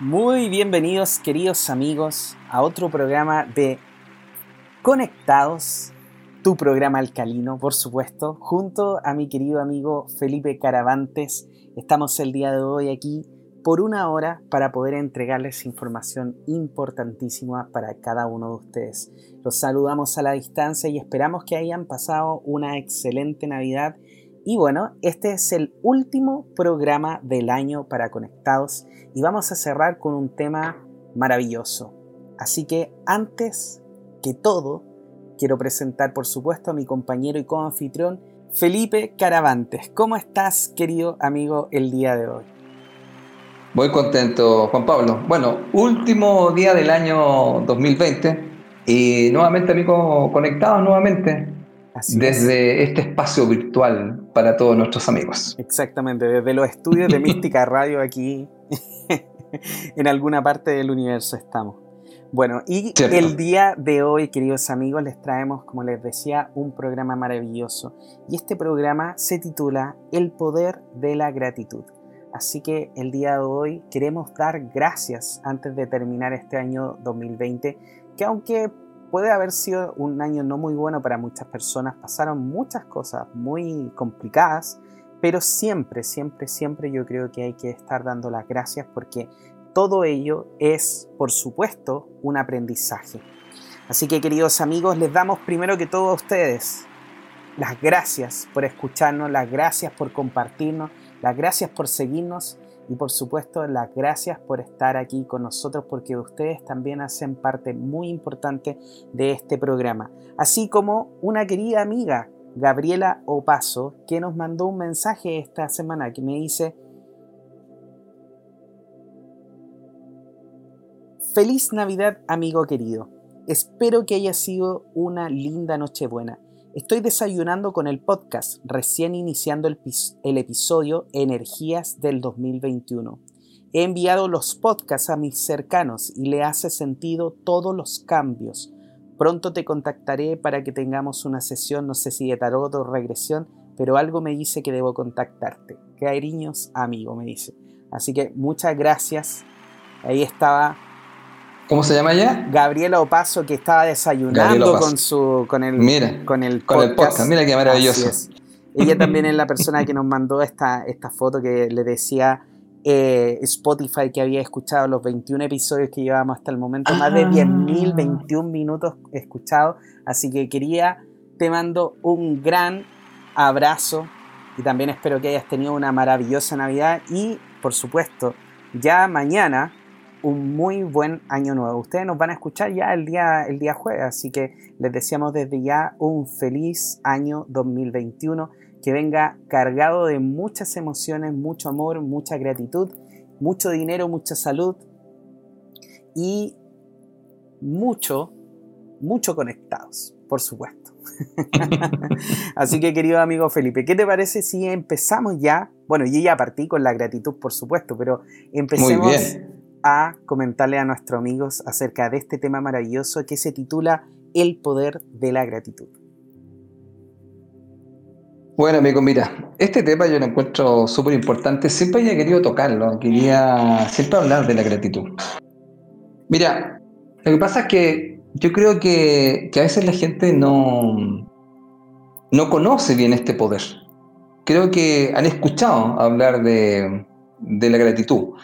Muy bienvenidos queridos amigos a otro programa de Conectados, tu programa alcalino, por supuesto, junto a mi querido amigo Felipe Caravantes. Estamos el día de hoy aquí por una hora para poder entregarles información importantísima para cada uno de ustedes. Los saludamos a la distancia y esperamos que hayan pasado una excelente Navidad. Y bueno, este es el último programa del año para Conectados y vamos a cerrar con un tema maravilloso. Así que antes que todo, quiero presentar por supuesto a mi compañero y co-anfitrión Felipe Caravantes. ¿Cómo estás, querido amigo, el día de hoy? Muy contento, Juan Pablo. Bueno, último día del año 2020 y nuevamente, amigos, conectados nuevamente desde este espacio virtual para todos nuestros amigos. Exactamente, desde los estudios de Mística Radio aquí en alguna parte del universo estamos. Bueno, y el día de hoy, queridos amigos, les traemos, como les decía, un programa maravilloso. Y este programa se titula El poder de la gratitud. Así que el día de hoy queremos dar gracias antes de terminar este año 2020, que aunque puede haber sido un año no muy bueno para muchas personas, pasaron muchas cosas muy complicadas, pero siempre, siempre, siempre yo creo que hay que estar dando las gracias porque todo ello es, por supuesto, un aprendizaje. Así que queridos amigos, les damos primero que todo a ustedes las gracias por escucharnos, las gracias por compartirnos, las gracias por seguirnos y por supuesto las gracias por estar aquí con nosotros porque ustedes también hacen parte muy importante de este programa. Así como una querida amiga, Gabriela Opaso, que nos mandó un mensaje esta semana que me dice, Feliz Navidad, amigo querido. Espero que haya sido una linda Nochebuena. Estoy desayunando con el podcast, recién iniciando el, episodio Energías del 2021. He enviado los podcasts a mis cercanos y le hace sentido todos los cambios. Pronto te contactaré para que tengamos una sesión, no sé si de tarot o regresión, pero algo me dice que debo contactarte. Cariños, amigo, me dice. Así que muchas gracias. Ahí estaba ¿Cómo se llama ella? Gabriela Opaso, que estaba desayunando con su con el, Mira, con el podcast. Mira qué maravilloso. Ella también es la persona que nos mandó esta, esta foto que le decía eh, Spotify que había escuchado los 21 episodios que llevábamos hasta el momento, más de 10.000, 21 ah. minutos escuchados. Así que quería, te mando un gran abrazo y también espero que hayas tenido una maravillosa Navidad y, por supuesto, ya mañana un muy buen año nuevo. Ustedes nos van a escuchar ya el día, el día jueves, así que les deseamos desde ya un feliz año 2021, que venga cargado de muchas emociones, mucho amor, mucha gratitud, mucho dinero, mucha salud y mucho, mucho conectados, por supuesto. Así que querido amigo Felipe, ¿qué te parece si empezamos ya? Bueno, yo ya partí con la gratitud, por supuesto, pero empecemos a comentarle a nuestros amigos acerca de este tema maravilloso que se titula El poder de la gratitud. Bueno, amigo, mira, este tema yo lo encuentro súper importante. Siempre he querido tocarlo, quería siempre hablar de la gratitud. Mira, lo que pasa es que yo creo que, a veces la gente no, no conoce bien este poder. Creo que han escuchado hablar de, de la gratitud.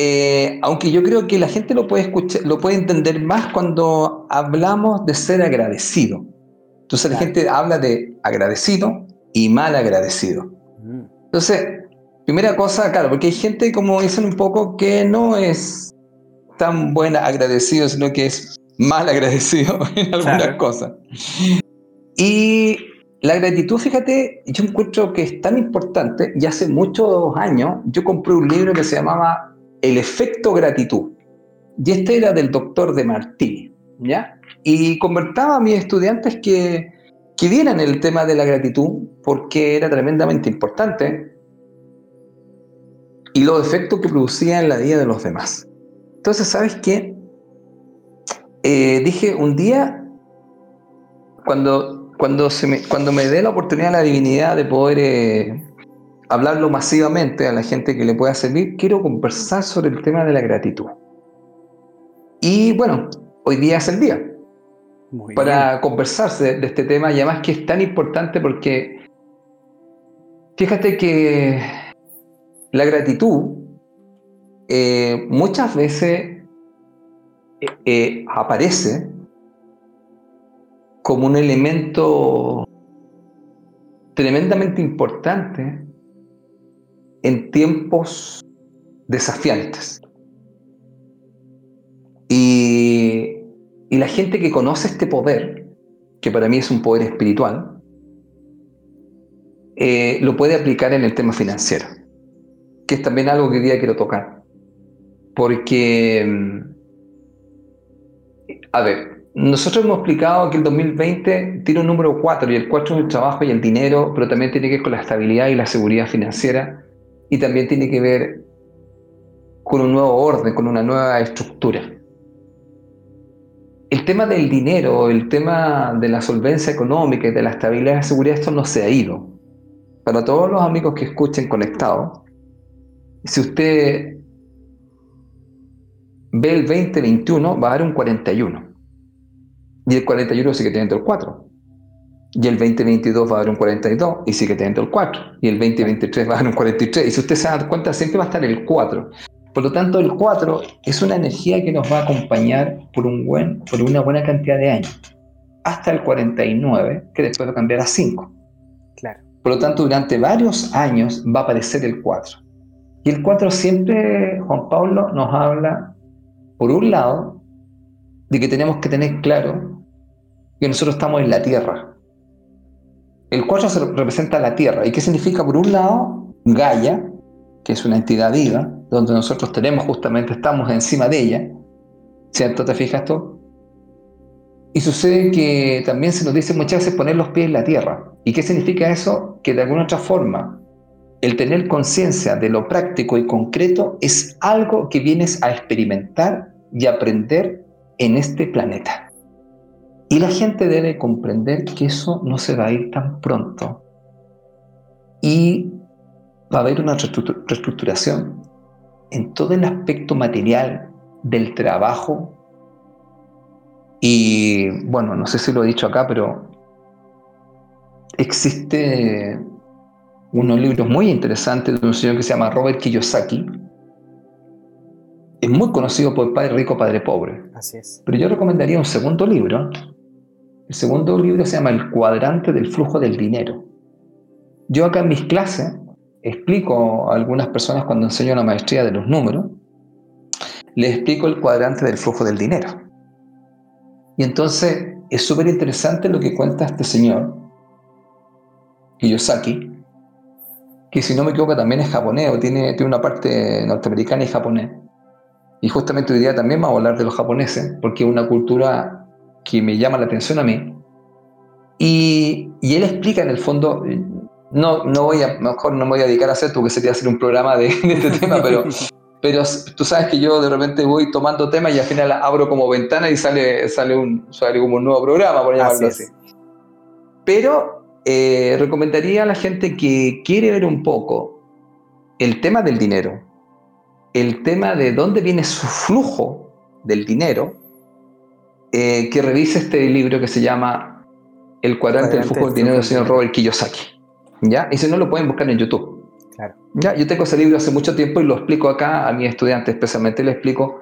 Eh, aunque yo creo que la gente lo puede escuchar, lo puede entender más cuando hablamos de ser agradecido. Entonces la gente habla de agradecido y mal agradecido. Mm. Entonces, primera cosa, claro, porque hay gente, como dicen un poco, que no es tan buena agradecido, sino que es mal agradecido en algunas cosas. Y la gratitud, fíjate, yo encuentro que es tan importante, y hace muchos años yo compré un libro que se llamaba el efecto gratitud. Y este era del doctor de Martí, ¿ya? Y convertaba a mis estudiantes que, que vieran el tema de la gratitud porque era tremendamente importante y los efectos que producía en la vida de los demás. Entonces, ¿sabes qué? Eh, dije un día, cuando, cuando, me, cuando me dé la oportunidad, la divinidad de poder eh, hablarlo masivamente a la gente que le pueda servir, quiero conversar sobre el tema de la gratitud. Y bueno, hoy día es el día para conversarse de, este tema y además que es tan importante porque fíjate que la gratitud eh, muchas veces eh, eh, aparece como un elemento tremendamente importante en tiempos desafiantes. Y, la gente que conoce este poder, que para mí es un poder espiritual, eh, lo puede aplicar en el tema financiero, que es también algo que hoy día quiero tocar. Porque, mm, a ver, nosotros hemos explicado que el 2020 tiene un número 4 y el 4 es el trabajo y el dinero, pero también tiene que ver con la estabilidad y la seguridad financiera y también tiene que ver con un nuevo orden, con una nueva estructura. El tema del dinero, el tema de la solvencia económica y de la estabilidad la seguridad, esto no se ha ido. Para todos los amigos que escuchen conectados, si usted ve el 2021, va a dar un 41. Y el 41 sigue teniendo el 4 y el 2022 va a dar un 42 y sigue teniendo el 4, y el 2023 va a dar un 43, y si usted se da cuenta, siempre va a estar el 4. Por lo tanto, el 4 es una energía que nos va a acompañar por, un buen, por una buena cantidad de años, hasta el 49, que después va a cambiar a 5. Claro. Por lo tanto, durante varios años va a aparecer el 4. Y el 4 siempre, Juan Pablo, nos habla, por un lado, de que tenemos que tener claro que nosotros estamos en la Tierra, el 4 representa la Tierra. ¿Y qué significa? Por un lado, Gaia, que es una entidad viva, donde nosotros tenemos justamente, estamos encima de ella. ¿Cierto? ¿Te fijas tú? Y sucede que también se nos dice muchas veces poner los pies en la tierra. ¿Y qué significa eso? Que de alguna otra forma, el tener conciencia de lo práctico y concreto es algo que vienes a experimentar y aprender en este planeta. Y la gente debe comprender que eso no se va a ir tan pronto. Y va a haber una reestructuración en todo el aspecto material del trabajo. Y bueno, no sé si lo he dicho acá, pero existe unos libros muy interesantes de un señor que se llama Robert Kiyosaki. Es muy conocido por Padre Rico, Padre Pobre. Así es. Pero yo recomendaría un segundo libro el segundo libro se llama El cuadrante del flujo del dinero. Yo acá en mis clases explico a algunas personas cuando enseño la maestría de los números, les explico el cuadrante del flujo del dinero. Y entonces es súper interesante lo que cuenta este señor, Kiyosaki, que si no me equivoco también es japonés o tiene, tiene una parte norteamericana y japonés. Y justamente hoy día también vamos a hablar de los japoneses, porque es una cultura que me llama la atención a mí. Y, y él explica en el fondo, no, no voy a, mejor no me voy a dedicar a hacer, porque sería hacer un programa de, este tema, pero, pero tú sabes que yo de repente voy tomando temas y al final abro como ventana y sale, sale, un, sale como un nuevo programa, por llamarlo así. Pero eh, recomendaría a la gente que quiere ver un poco el tema del dinero, el tema de dónde viene su flujo del dinero, eh, que revise este libro que se llama El cuadrante, del flujo del dinero del señor Robert Kiyosaki. ¿Ya? Y si no, lo pueden buscar en YouTube. Claro. ¿Ya? Yo tengo ese libro hace mucho tiempo y lo explico acá a mis estudiantes, especialmente le explico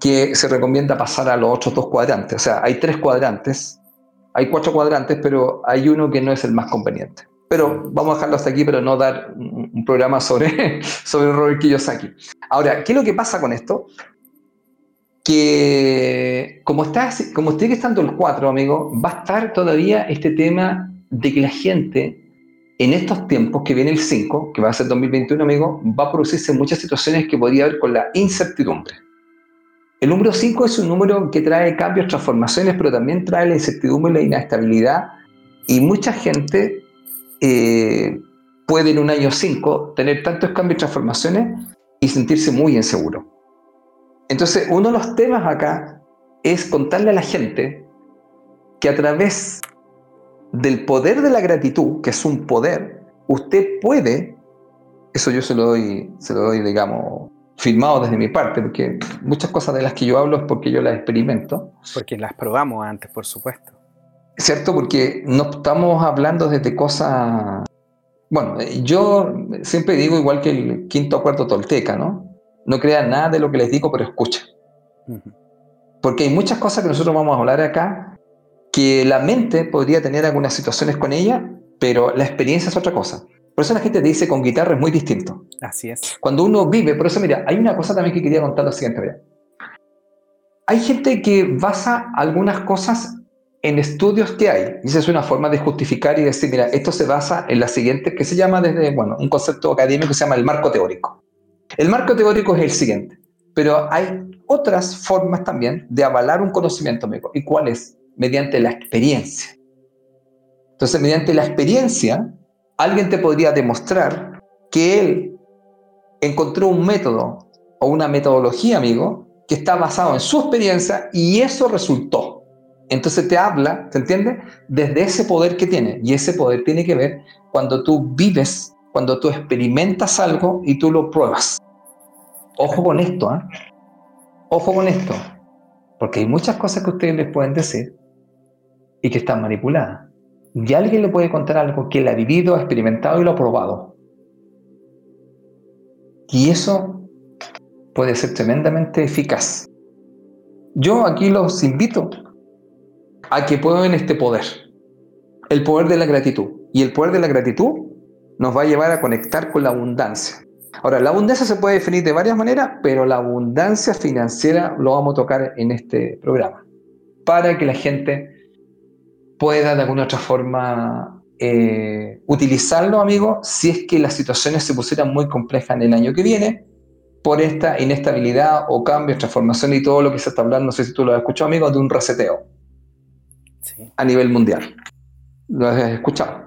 que se recomienda pasar a los otros dos cuadrantes. O sea, hay tres cuadrantes, hay cuatro cuadrantes, pero hay uno que no es el más conveniente. Pero vamos a dejarlo hasta aquí, pero no dar un programa sobre, sobre Robert Kiyosaki. Ahora, ¿qué es lo que pasa con esto? Que como, está, como sigue estando el 4, amigo, va a estar todavía este tema de que la gente en estos tiempos que viene el 5, que va a ser 2021, amigo, va a producirse muchas situaciones que podría haber con la incertidumbre. El número 5 es un número que trae cambios, transformaciones, pero también trae la incertidumbre la inestabilidad. Y mucha gente eh, puede en un año 5 tener tantos cambios y transformaciones y sentirse muy inseguro. Entonces, uno de los temas acá es contarle a la gente que a través del poder de la gratitud, que es un poder, usted puede Eso yo se lo doy, se lo doy, digamos, firmado desde mi parte, porque muchas cosas de las que yo hablo es porque yo las experimento. Porque las probamos antes, por supuesto. ¿Cierto? Porque no estamos hablando desde cosas... Bueno, yo siempre digo igual que el quinto o cuarto tolteca, ¿no? No crean nada de lo que les digo, pero escucha. Porque hay muchas cosas que nosotros vamos a hablar acá que la mente podría tener algunas situaciones con ella, pero la experiencia es otra cosa. Por eso la gente dice con guitarra es muy distinto. Así es. Cuando uno vive, por eso mira, hay una cosa también que quería contar lo siguiente. Hay gente que basa algunas cosas en estudios que hay. Y esa es una forma de justificar y decir, mira, esto se basa en la siguiente, que se llama desde, bueno, un concepto académico que se llama el marco teórico. El marco teórico es el siguiente, pero hay otras formas también de avalar un conocimiento, amigo. ¿Y cuál es? Mediante la experiencia. Entonces, mediante la experiencia, alguien te podría demostrar que él encontró un método o una metodología, amigo, que está basado en su experiencia y eso resultó. Entonces te habla, ¿te entiendes? Desde ese poder que tiene. Y ese poder tiene que ver cuando tú vives, cuando tú experimentas algo y tú lo pruebas. Ojo con esto, ¿eh? Ojo con esto. Porque hay muchas cosas que ustedes les pueden decir y que están manipuladas. Y alguien le puede contar algo que él ha vivido, ha experimentado y lo ha probado. Y eso puede ser tremendamente eficaz. Yo aquí los invito a que prueben este poder, el poder de la gratitud. Y el poder de la gratitud nos va a llevar a conectar con la abundancia. Ahora, la abundancia se puede definir de varias maneras, pero la abundancia financiera lo vamos a tocar en este programa, para que la gente pueda de alguna otra forma eh, utilizarlo, amigo, si es que las situaciones se pusieran muy complejas en el año que viene, por esta inestabilidad o cambio, transformación y todo lo que se está hablando, no sé si tú lo has escuchado, amigo, de un reseteo a nivel mundial. ¿Lo has escuchado?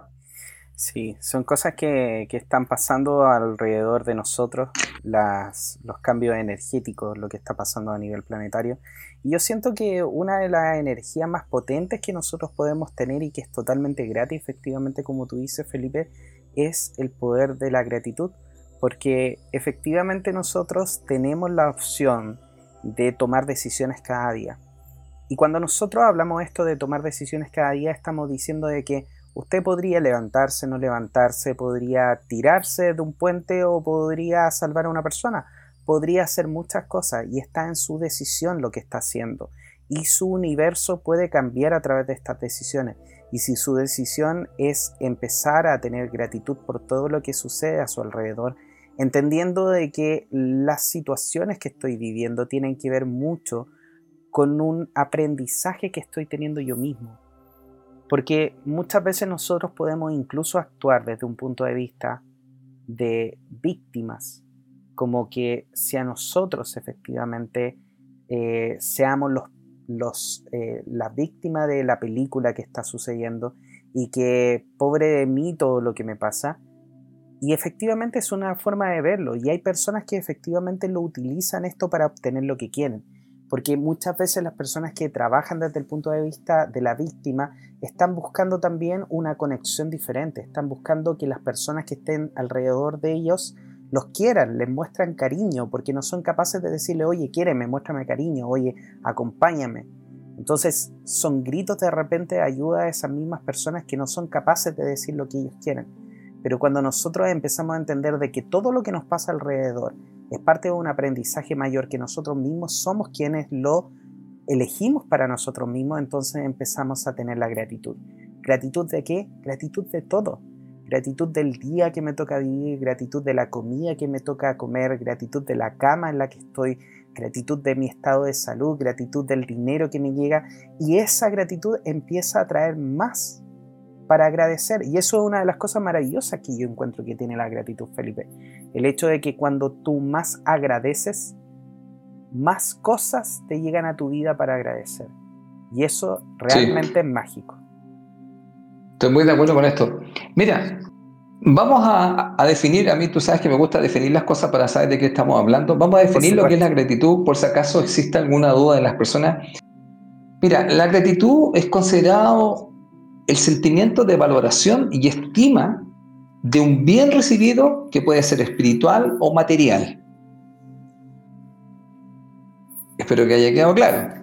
Sí, son cosas que, que, están pasando alrededor de nosotros, las, los cambios energéticos, lo que está pasando a nivel planetario. Y yo siento que una de las energías más potentes que nosotros podemos tener y que es totalmente gratis, efectivamente, como tú dices, Felipe, es el poder de la gratitud. Porque efectivamente nosotros tenemos la opción de tomar decisiones cada día. Y cuando nosotros hablamos esto de tomar decisiones cada día, estamos diciendo de que Usted podría levantarse, no levantarse, podría tirarse de un puente o podría salvar a una persona. Podría hacer muchas cosas y está en su decisión lo que está haciendo. Y su universo puede cambiar a través de estas decisiones. Y si su decisión es empezar a tener gratitud por todo lo que sucede a su alrededor, entendiendo de que las situaciones que estoy viviendo tienen que ver mucho con un aprendizaje que estoy teniendo yo mismo porque muchas veces nosotros podemos incluso actuar desde un punto de vista de víctimas, como que si a nosotros efectivamente eh, seamos los, los, eh, la víctima de la película que está sucediendo y que pobre de mí todo lo que me pasa. Y efectivamente es una forma de verlo y hay personas que efectivamente lo utilizan esto para obtener lo que quieren. Porque muchas veces las personas que trabajan desde el punto de vista de la víctima están buscando también una conexión diferente, están buscando que las personas que estén alrededor de ellos los quieran, les muestran cariño, porque no son capaces de decirle, oye, quiéreme, muéstrame cariño, oye, acompáñame. Entonces son gritos de repente de ayuda a esas mismas personas que no son capaces de decir lo que ellos quieren. Pero cuando nosotros empezamos a entender de que todo lo que nos pasa alrededor es parte de un aprendizaje mayor que nosotros mismos somos quienes lo elegimos para nosotros mismos, entonces empezamos a tener la gratitud. ¿Gratitud de qué? Gratitud de todo. Gratitud del día que me toca vivir, gratitud de la comida que me toca comer, gratitud de la cama en la que estoy, gratitud de mi estado de salud, gratitud del dinero que me llega. Y esa gratitud empieza a traer más para agradecer. Y eso es una de las cosas maravillosas que yo encuentro que tiene la gratitud, Felipe. El hecho de que cuando tú más agradeces, más cosas te llegan a tu vida para agradecer. Y eso realmente es mágico. Estoy muy de acuerdo con esto. Mira, vamos a, definir, a mí tú sabes que me gusta definir las cosas para saber de qué estamos hablando. Vamos a definir lo que es la gratitud, por si acaso existe alguna duda de las personas. Mira, la gratitud es considerado el sentimiento de valoración y estima de un bien recibido que puede ser espiritual o material. Espero que haya quedado claro.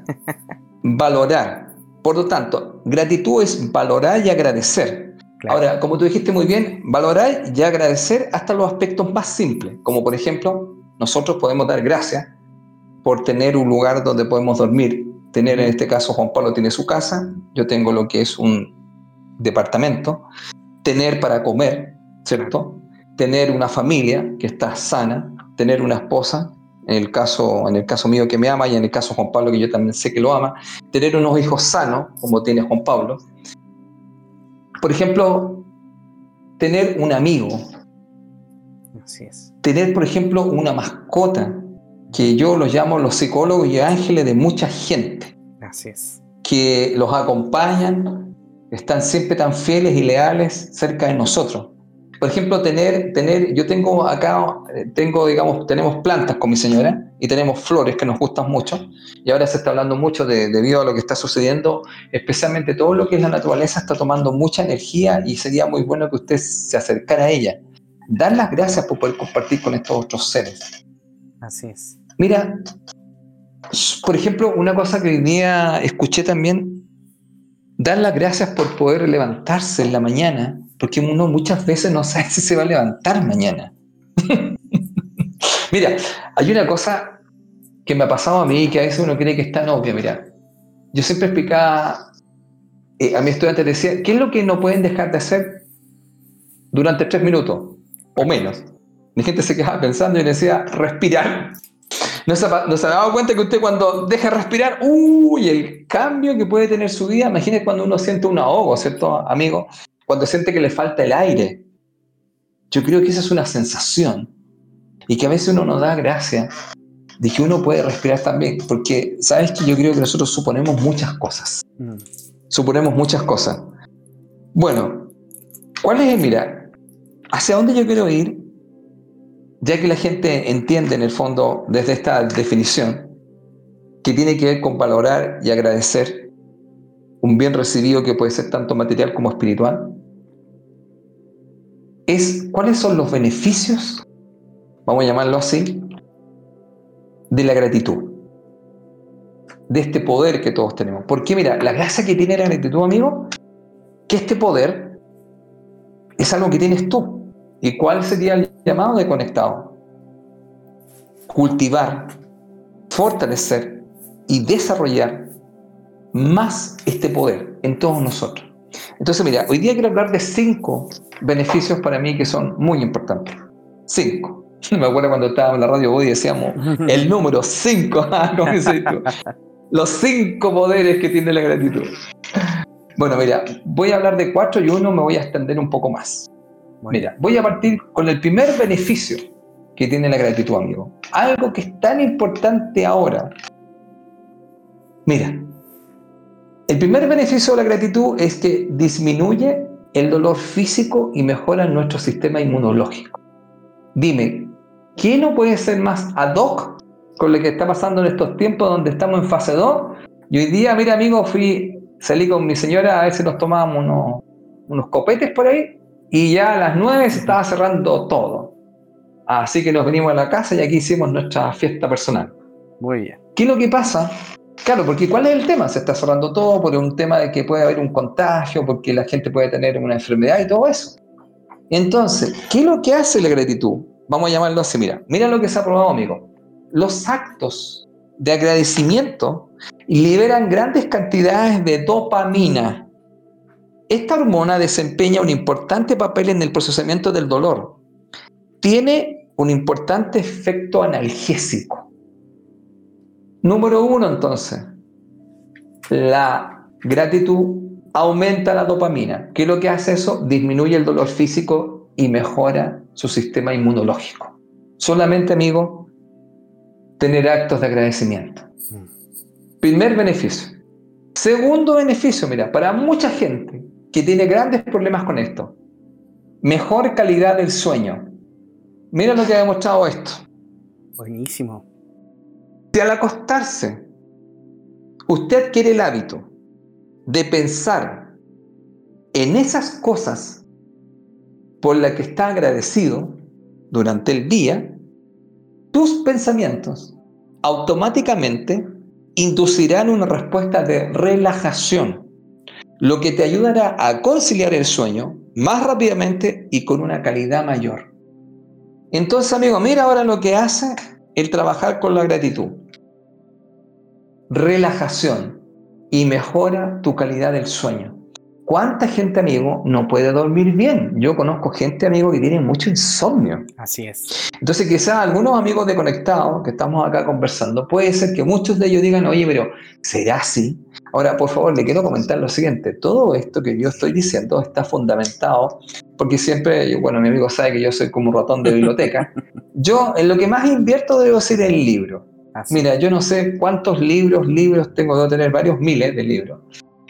Valorar. Por lo tanto, gratitud es valorar y agradecer. Ahora, como tú dijiste muy bien, valorar y agradecer hasta los aspectos más simples, como por ejemplo, nosotros podemos dar gracias por tener un lugar donde podemos dormir. Tener, en este caso, Juan Pablo tiene su casa, yo tengo lo que es un departamento. Tener para comer, ¿cierto? Tener una familia que está sana, tener una esposa, en el caso, en el caso mío que me ama y en el caso de Juan Pablo que yo también sé que lo ama, tener unos hijos sanos, como tiene Juan Pablo. Por ejemplo, tener un amigo. Así es. Tener, por ejemplo, una mascota, que yo los llamo los psicólogos y ángeles de mucha gente. Así es. Que los acompañan, están siempre tan fieles y leales cerca de nosotros. Por ejemplo, tener, tener, yo tengo acá, tengo, digamos, tenemos plantas con mi señora y tenemos flores que nos gustan mucho. Y ahora se está hablando mucho de, debido a lo que está sucediendo, especialmente todo lo que es la naturaleza está tomando mucha energía y sería muy bueno que usted se acercara a ella. Dar las gracias por poder compartir con estos otros seres. Así es. Mira, por ejemplo, una cosa que hoy día escuché también dar las gracias por poder levantarse en la mañana, porque uno muchas veces no sabe si se va a levantar mañana. mira, hay una cosa que me ha pasado a mí que a veces uno cree que está obvia, mira. Yo siempre explicaba eh, a mis estudiantes, decía, ¿qué es lo que no pueden dejar de hacer durante tres minutos o menos? Mi gente se quedaba pensando y decía, respirar. ¿No se, ha, dado cuenta que usted cuando deja respirar, uy, el cambio que puede tener su vida? Imagínese cuando uno siente un ahogo, ¿cierto, amigo? Cuando siente que le falta el aire. Yo creo que esa es una sensación. Y que a veces uno nos da gracia de que uno puede respirar también. Porque, ¿sabes que Yo creo que nosotros suponemos muchas cosas. Mm. Suponemos muchas cosas. Bueno, ¿cuál es el mirar? ¿Hacia dónde yo quiero ir? Ya que la gente entiende en el fondo desde esta definición que tiene que ver con valorar y agradecer un bien recibido que puede ser tanto material como espiritual, es cuáles son los beneficios, vamos a llamarlo así, de la gratitud, de este poder que todos tenemos. Porque mira, la gracia que tiene la gratitud, amigo, que este poder es algo que tienes tú. ¿Y cuál sería el llamado de conectado? Cultivar, fortalecer y desarrollar más este poder en todos nosotros. Entonces, mira, hoy día quiero hablar de cinco beneficios para mí que son muy importantes. Cinco. Me acuerdo cuando estábamos en la radio hoy decíamos el número cinco. Los cinco poderes que tiene la gratitud. Bueno, mira, voy a hablar de cuatro y uno me voy a extender un poco más. Mira, voy a partir con el primer beneficio que tiene la gratitud, amigo. Algo que es tan importante ahora. Mira, el primer beneficio de la gratitud es que disminuye el dolor físico y mejora nuestro sistema inmunológico. Dime, ¿qué no puede ser más ad hoc con lo que está pasando en estos tiempos donde estamos en fase 2? Y hoy día, mira, amigo, fui, salí con mi señora a ver si nos tomábamos unos, unos copetes por ahí y ya a las 9 se estaba cerrando todo. Así que nos venimos a la casa y aquí hicimos nuestra fiesta personal. Muy bien. ¿Qué es lo que pasa? Claro, porque ¿cuál es el tema? Se está cerrando todo por un tema de que puede haber un contagio, porque la gente puede tener una enfermedad y todo eso. Entonces, ¿qué es lo que hace la gratitud? Vamos a llamarlo así, mira. Mira lo que se ha probado, amigo. Los actos de agradecimiento liberan grandes cantidades de dopamina, esta hormona desempeña un importante papel en el procesamiento del dolor. Tiene un importante efecto analgésico. Número uno, entonces, la gratitud aumenta la dopamina. ¿Qué es lo que hace eso? Disminuye el dolor físico y mejora su sistema inmunológico. Solamente, amigo, tener actos de agradecimiento. Mm. Primer beneficio. Segundo beneficio, mira, para mucha gente, que tiene grandes problemas con esto. Mejor calidad del sueño. Mira lo que ha demostrado esto. Buenísimo. Si al acostarse usted adquiere el hábito de pensar en esas cosas por la que está agradecido durante el día, tus pensamientos automáticamente inducirán una respuesta de relajación, lo que te ayudará a conciliar el sueño más rápidamente y con una calidad mayor. Entonces, amigo, mira ahora lo que hace el trabajar con la gratitud. Relajación y mejora tu calidad del sueño. ¿Cuánta gente, amigo, no puede dormir bien? Yo conozco gente, amigo, que tiene mucho insomnio. Así es. Entonces, quizás algunos amigos de Conectados que estamos acá conversando, puede ser que muchos de ellos digan, oye, pero ¿será así? Ahora, por favor, le quiero comentar lo siguiente. Todo esto que yo estoy diciendo está fundamentado, porque siempre, bueno, mi amigo sabe que yo soy como un ratón de biblioteca. yo en lo que más invierto debo ser el libro. Mira, yo no sé cuántos libros, libros tengo, debo tener varios miles de libros.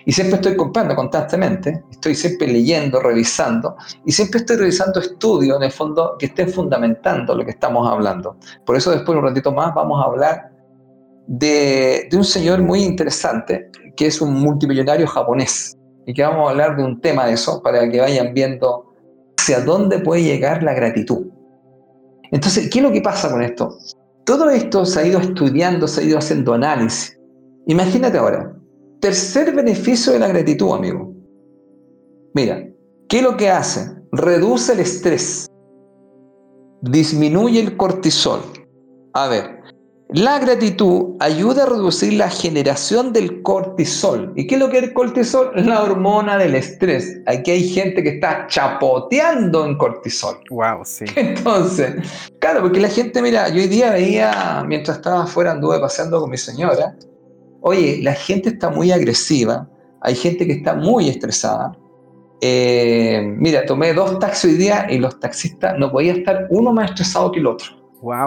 Y siempre estoy comprando constantemente, estoy siempre leyendo, revisando, y siempre estoy revisando estudios en el fondo que estén fundamentando lo que estamos hablando. Por eso después, un ratito más, vamos a hablar de, de un señor muy interesante, que es un multimillonario japonés, y que vamos a hablar de un tema de eso para que vayan viendo hacia dónde puede llegar la gratitud. Entonces, ¿qué es lo que pasa con esto? Todo esto se ha ido estudiando, se ha ido haciendo análisis. Imagínate ahora, Tercer beneficio de la gratitud, amigo. Mira, ¿qué es lo que hace? Reduce el estrés, disminuye el cortisol. A ver, la gratitud ayuda a reducir la generación del cortisol. ¿Y qué es lo que es el cortisol? La hormona del estrés. Aquí hay gente que está chapoteando en cortisol. Wow, sí. Entonces, claro, porque la gente, mira, yo hoy día veía, mientras estaba afuera, anduve paseando con mi señora, oye, la gente está muy agresiva, hay gente que está muy estresada. Eh, mira, tomé dos taxis hoy día y los taxistas no podía estar uno más estresado que el otro.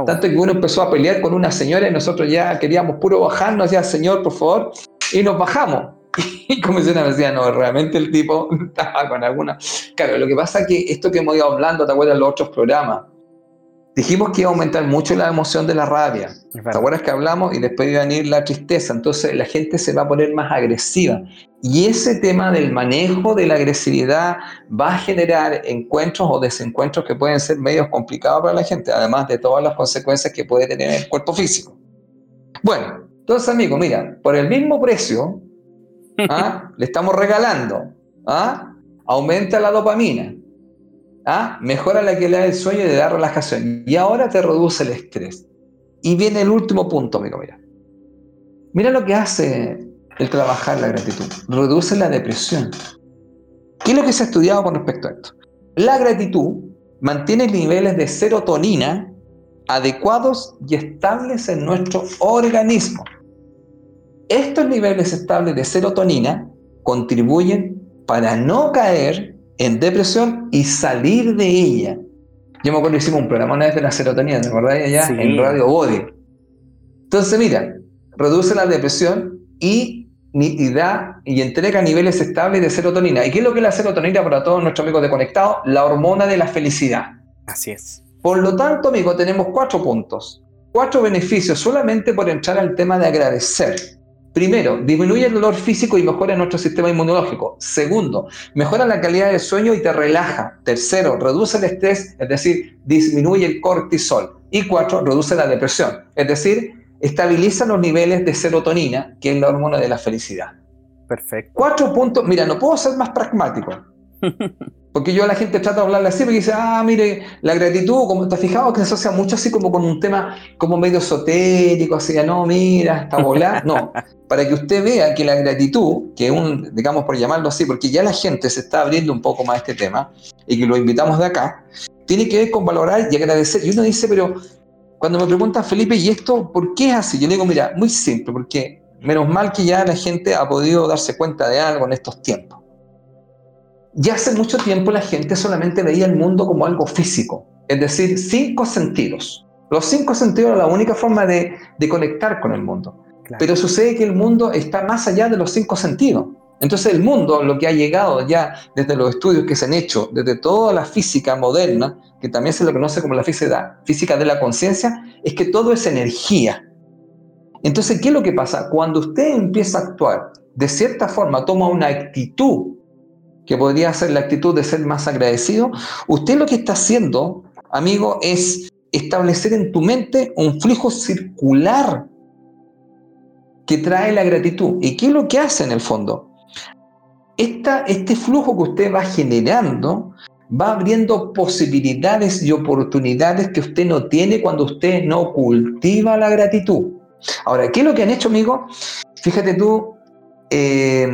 Tanto que uno empezó a pelear con una señora y nosotros ya queríamos puro bajarnos, ya, señor, por favor, y nos bajamos. Y como se me decía, no, realmente el tipo estaba con alguna. Claro, lo que pasa es que esto que hemos ido hablando, ¿te acuerdas de los otros programas? Dijimos que iba a aumentar mucho la emoción de la rabia. ¿Te acuerdas que hablamos? Y después iba a venir la tristeza. Entonces la gente se va a poner más agresiva. Y ese tema del manejo de la agresividad va a generar encuentros o desencuentros que pueden ser medios complicados para la gente, además de todas las consecuencias que puede tener en el cuerpo físico. Bueno, entonces amigos, mira, por el mismo precio, ¿ah? le estamos regalando, ¿ah? aumenta la dopamina, ¿Ah? Mejora la calidad del sueño y de dar relajación. Y ahora te reduce el estrés. Y viene el último punto, amigo, mira. Mira lo que hace el trabajar la gratitud. Reduce la depresión. ¿Qué es lo que se ha estudiado con respecto a esto? La gratitud mantiene niveles de serotonina adecuados y estables en nuestro organismo. Estos niveles estables de serotonina contribuyen para no caer en depresión y salir de ella. Yo me acuerdo que hicimos un programa una vez de la serotonina, ¿te acordás? Allá en Radio Body. Entonces, mira, reduce la depresión y, y, da y entrega niveles estables de serotonina. ¿Y qué es lo que es la serotonina para todos nuestros amigos de Conectado? La hormona de la felicidad. Así es. Por lo tanto, amigo, tenemos cuatro puntos, cuatro beneficios solamente por entrar al tema de agradecer. Primero, disminuye el dolor físico y mejora nuestro sistema inmunológico. Segundo, mejora la calidad del sueño y te relaja. Tercero, reduce el estrés, es decir, disminuye el cortisol. Y cuatro, reduce la depresión, es decir, estabiliza los niveles de serotonina, que es la hormona de la felicidad. Perfecto. Cuatro puntos, mira, no puedo ser más pragmático. Porque yo a la gente trato de hablarle así, porque dice, ah, mire, la gratitud, como has fijado que se asocia mucho así como con un tema como medio esotérico, así, no, mira, está volada. No, para que usted vea que la gratitud, que un, digamos por llamarlo así, porque ya la gente se está abriendo un poco más a este tema, y que lo invitamos de acá, tiene que ver con valorar y agradecer. Y uno dice, pero cuando me preguntan, Felipe, ¿y esto por qué es así? Yo le digo, mira, muy simple, porque menos mal que ya la gente ha podido darse cuenta de algo en estos tiempos ya hace mucho tiempo la gente solamente veía el mundo como algo físico, es decir, cinco sentidos. Los cinco sentidos eran la única forma de, conectar con el mundo. Pero sucede que el mundo está más allá de los cinco sentidos. Entonces el mundo, lo que ha llegado ya desde los estudios que se han hecho, desde toda la física moderna, que también se lo conoce como la física, física de la conciencia, es que todo es energía. Entonces, ¿qué es lo que pasa? Cuando usted empieza a actuar de cierta forma, toma una actitud que podría ser la actitud de ser más agradecido, usted lo que está haciendo, amigo, es establecer en tu mente un flujo circular que trae la gratitud. ¿Y qué es lo que hace en el fondo? este flujo que usted va generando va abriendo posibilidades y oportunidades que usted no tiene cuando usted no cultiva la gratitud. Ahora, ¿qué es lo que han hecho, amigo? Fíjate tú, eh,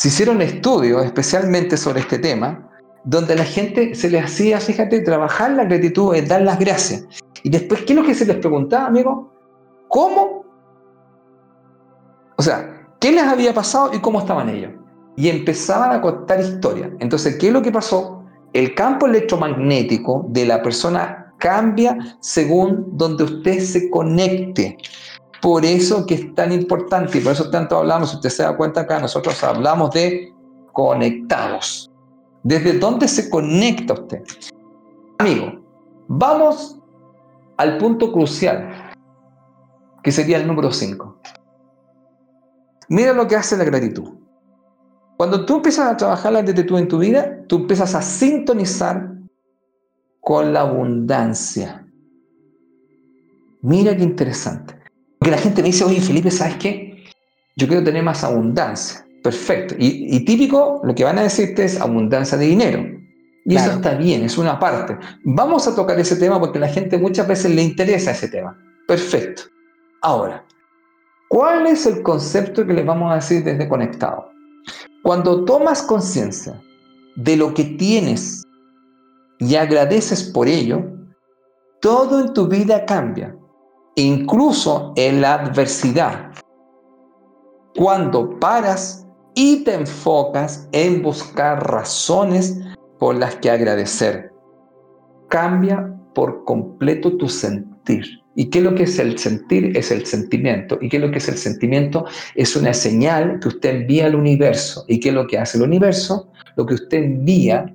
se hicieron estudios especialmente sobre este tema, donde a la gente se les hacía, fíjate, trabajar la gratitud, es dar las gracias. Y después, ¿qué es lo que se les preguntaba, amigo? ¿Cómo? O sea, ¿qué les había pasado y cómo estaban ellos? Y empezaban a contar historias. Entonces, ¿qué es lo que pasó? El campo electromagnético de la persona cambia según donde usted se conecte. Por eso que es tan importante y por eso tanto hablamos, si usted se da cuenta acá, nosotros hablamos de conectados. ¿Desde dónde se conecta usted? Amigo, vamos al punto crucial, que sería el número 5. Mira lo que hace la gratitud. Cuando tú empiezas a trabajar la gratitud en tu vida, tú empiezas a sintonizar con la abundancia. Mira qué interesante. Porque la gente me dice, oye Felipe, ¿sabes qué? Yo quiero tener más abundancia. Perfecto. Y, típico, lo que van a decirte es abundancia de dinero. Y eso está bien, es una parte. Vamos a tocar ese tema porque a la gente muchas veces le interesa ese tema. Perfecto. Ahora, ¿cuál es el concepto que les vamos a decir desde Conectado? Cuando tomas conciencia de lo que tienes y agradeces por ello, todo en tu vida cambia incluso en la adversidad. Cuando paras y te enfocas en buscar razones por las que agradecer, cambia por completo tu sentir. ¿Y qué es lo que es el sentir? Es el sentimiento. ¿Y qué es lo que es el sentimiento? Es una señal que usted envía al universo. ¿Y qué es lo que hace el universo? Lo que usted envía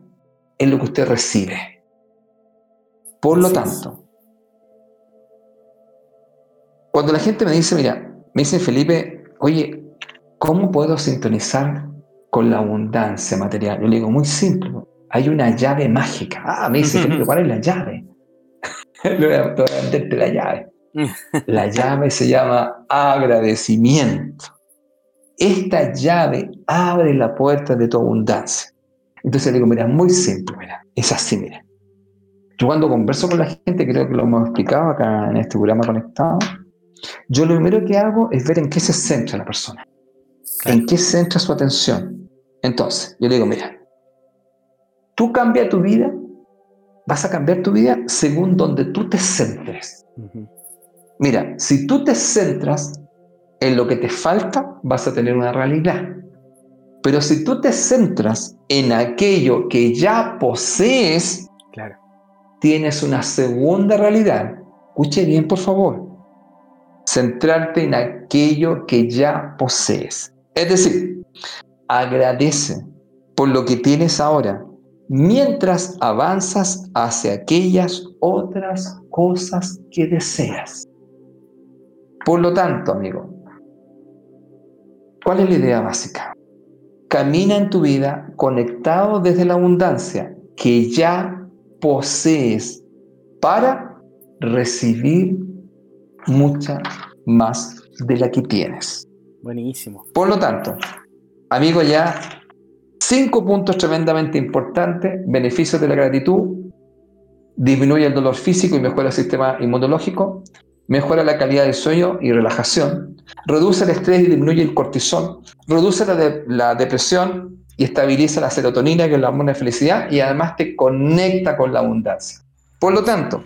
es lo que usted recibe. Por lo tanto, cuando la gente me dice, mira, me dice Felipe, oye, ¿cómo puedo sintonizar con la abundancia material? Yo le digo, muy simple, hay una llave mágica. Ah, me dice, Felipe, ¿cuál es la llave? le voy a venderte la llave. La llave se llama agradecimiento. Esta llave abre la puerta de tu abundancia. Entonces le digo, mira, muy simple, mira, es así, mira. Yo cuando converso con la gente, creo que lo hemos explicado acá en este programa conectado, yo lo primero que hago es ver en qué se centra la persona, en qué centra su atención. Entonces, yo le digo, mira, tú cambias tu vida, vas a cambiar tu vida según donde tú te centres. Mira, si tú te centras en lo que te falta, vas a tener una realidad. Pero si tú te centras en aquello que ya posees, claro. tienes una segunda realidad. Escuche bien, por favor centrarte en aquello que ya posees. Es decir, agradece por lo que tienes ahora mientras avanzas hacia aquellas otras cosas que deseas. Por lo tanto, amigo, ¿cuál es la idea básica? Camina en tu vida conectado desde la abundancia que ya posees para recibir mucha más de la que tienes. Buenísimo. Por lo tanto, amigo, ya cinco puntos tremendamente importantes. Beneficios de la gratitud. Disminuye el dolor físico y mejora el sistema inmunológico. Mejora la calidad del sueño y relajación. Reduce el estrés y disminuye el cortisol. Reduce la, la depresión y estabiliza la serotonina, que es la hormona de felicidad, y además te conecta con la abundancia. Por lo tanto,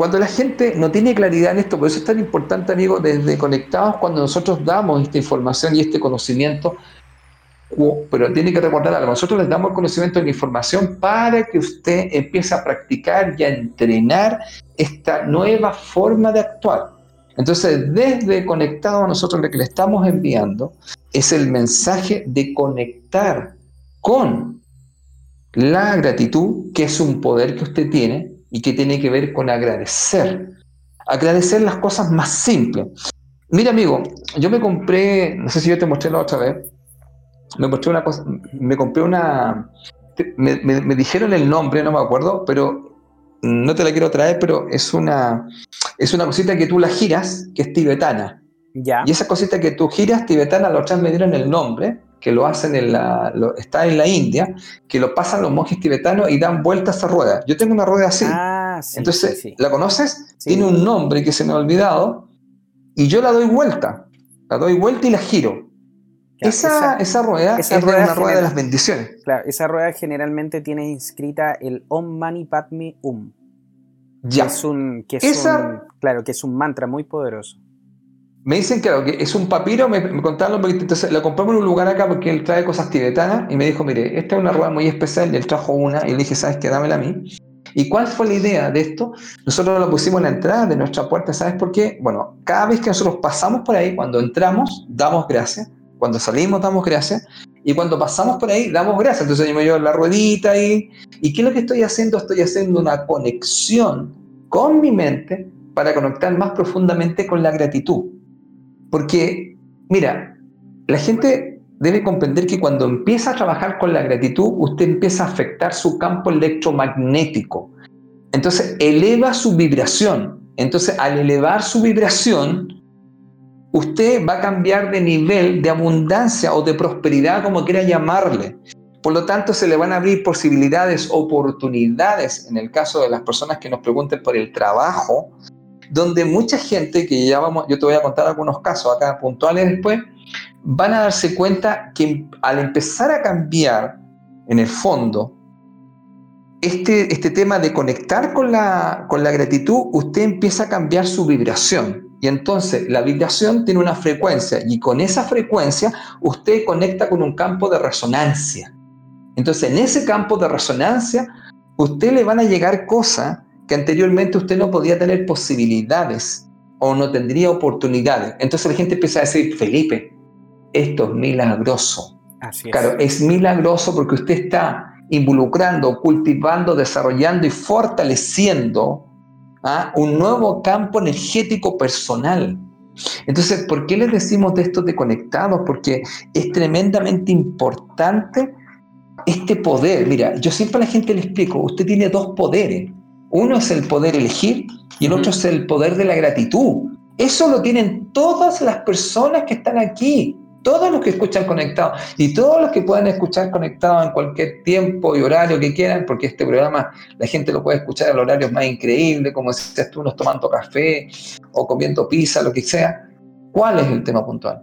cuando la gente no tiene claridad en esto, por eso es tan importante, amigo, desde conectados, cuando nosotros damos esta información y este conocimiento, pero tiene que recordar algo, nosotros les damos el conocimiento y la información para que usted empiece a practicar y a entrenar esta nueva forma de actuar. Entonces, desde conectado a nosotros lo que le estamos enviando es el mensaje de conectar con la gratitud, que es un poder que usted tiene, y que tiene que ver con agradecer. Agradecer las cosas más simples. Mira, amigo, yo me compré, no sé si yo te mostré la otra vez, me mostré una cosa, me compré una, me, dijeron el nombre, no me acuerdo, pero no te la quiero traer, pero es una, es una cosita que tú la giras, que es tibetana. Ya. Y esa cosita que tú giras tibetana, los otras me dieron el nombre, que lo hacen en la, está en la India, que lo pasan los monjes tibetanos y dan vueltas a rueda. Yo tengo una rueda así. Ah, Entonces, ¿la conoces? Tiene un nombre que se me ha olvidado y yo la doy vuelta. La doy vuelta y la giro. esa, esa, rueda es una rueda de las bendiciones. Claro, esa rueda generalmente tiene inscrita el Om Mani Padme Um. Ya. es un, que es un, claro, que es un mantra muy poderoso. Me dicen, claro, que es un papiro, me, me contaron, entonces lo compramos en un lugar acá porque él trae cosas tibetanas y me dijo, mire, esta es una rueda muy especial y él trajo una y le dije, ¿sabes qué? Dámela a mí. ¿Y cuál fue la idea de esto? Nosotros lo pusimos en la entrada de nuestra puerta, ¿sabes por qué? Bueno, cada vez que nosotros pasamos por ahí, cuando entramos, damos gracias, cuando salimos, damos gracias, y cuando pasamos por ahí, damos gracias. Entonces yo me llevo la ruedita ahí, ¿y qué es lo que estoy haciendo? Estoy haciendo una conexión con mi mente para conectar más profundamente con la gratitud. Porque, mira, la gente debe comprender que cuando empieza a trabajar con la gratitud, usted empieza a afectar su campo electromagnético. Entonces, eleva su vibración. Entonces, al elevar su vibración, usted va a cambiar de nivel de abundancia o de prosperidad, como quiera llamarle. Por lo tanto, se le van a abrir posibilidades, oportunidades, en el caso de las personas que nos pregunten por el trabajo, donde mucha gente, que ya vamos, yo te voy a contar algunos casos acá puntuales después, van a darse cuenta que al empezar a cambiar, en el fondo, este, este tema de conectar con la, con la gratitud, usted empieza a cambiar su vibración. Y entonces la vibración tiene una frecuencia y con esa frecuencia usted conecta con un campo de resonancia. Entonces en ese campo de resonancia usted le van a llegar cosas que anteriormente usted no podía tener posibilidades o no tendría oportunidades. Entonces la gente empieza a decir, Felipe, esto es milagroso. Así es. Claro, es milagroso porque usted está involucrando, cultivando, desarrollando y fortaleciendo ¿ah? un nuevo campo energético personal. Entonces, ¿por qué les decimos de esto de conectados? Porque es tremendamente importante este poder. Mira, yo siempre a la gente le explico, usted tiene dos poderes. Uno es el poder elegir y el otro es el poder de la gratitud. Eso lo tienen todas las personas que están aquí, todos los que escuchan conectados y todos los que puedan escuchar conectados en cualquier tiempo y horario que quieran, porque este programa la gente lo puede escuchar al horario más increíble, como decías tú, unos tomando café o comiendo pizza, lo que sea. ¿Cuál es el tema puntual?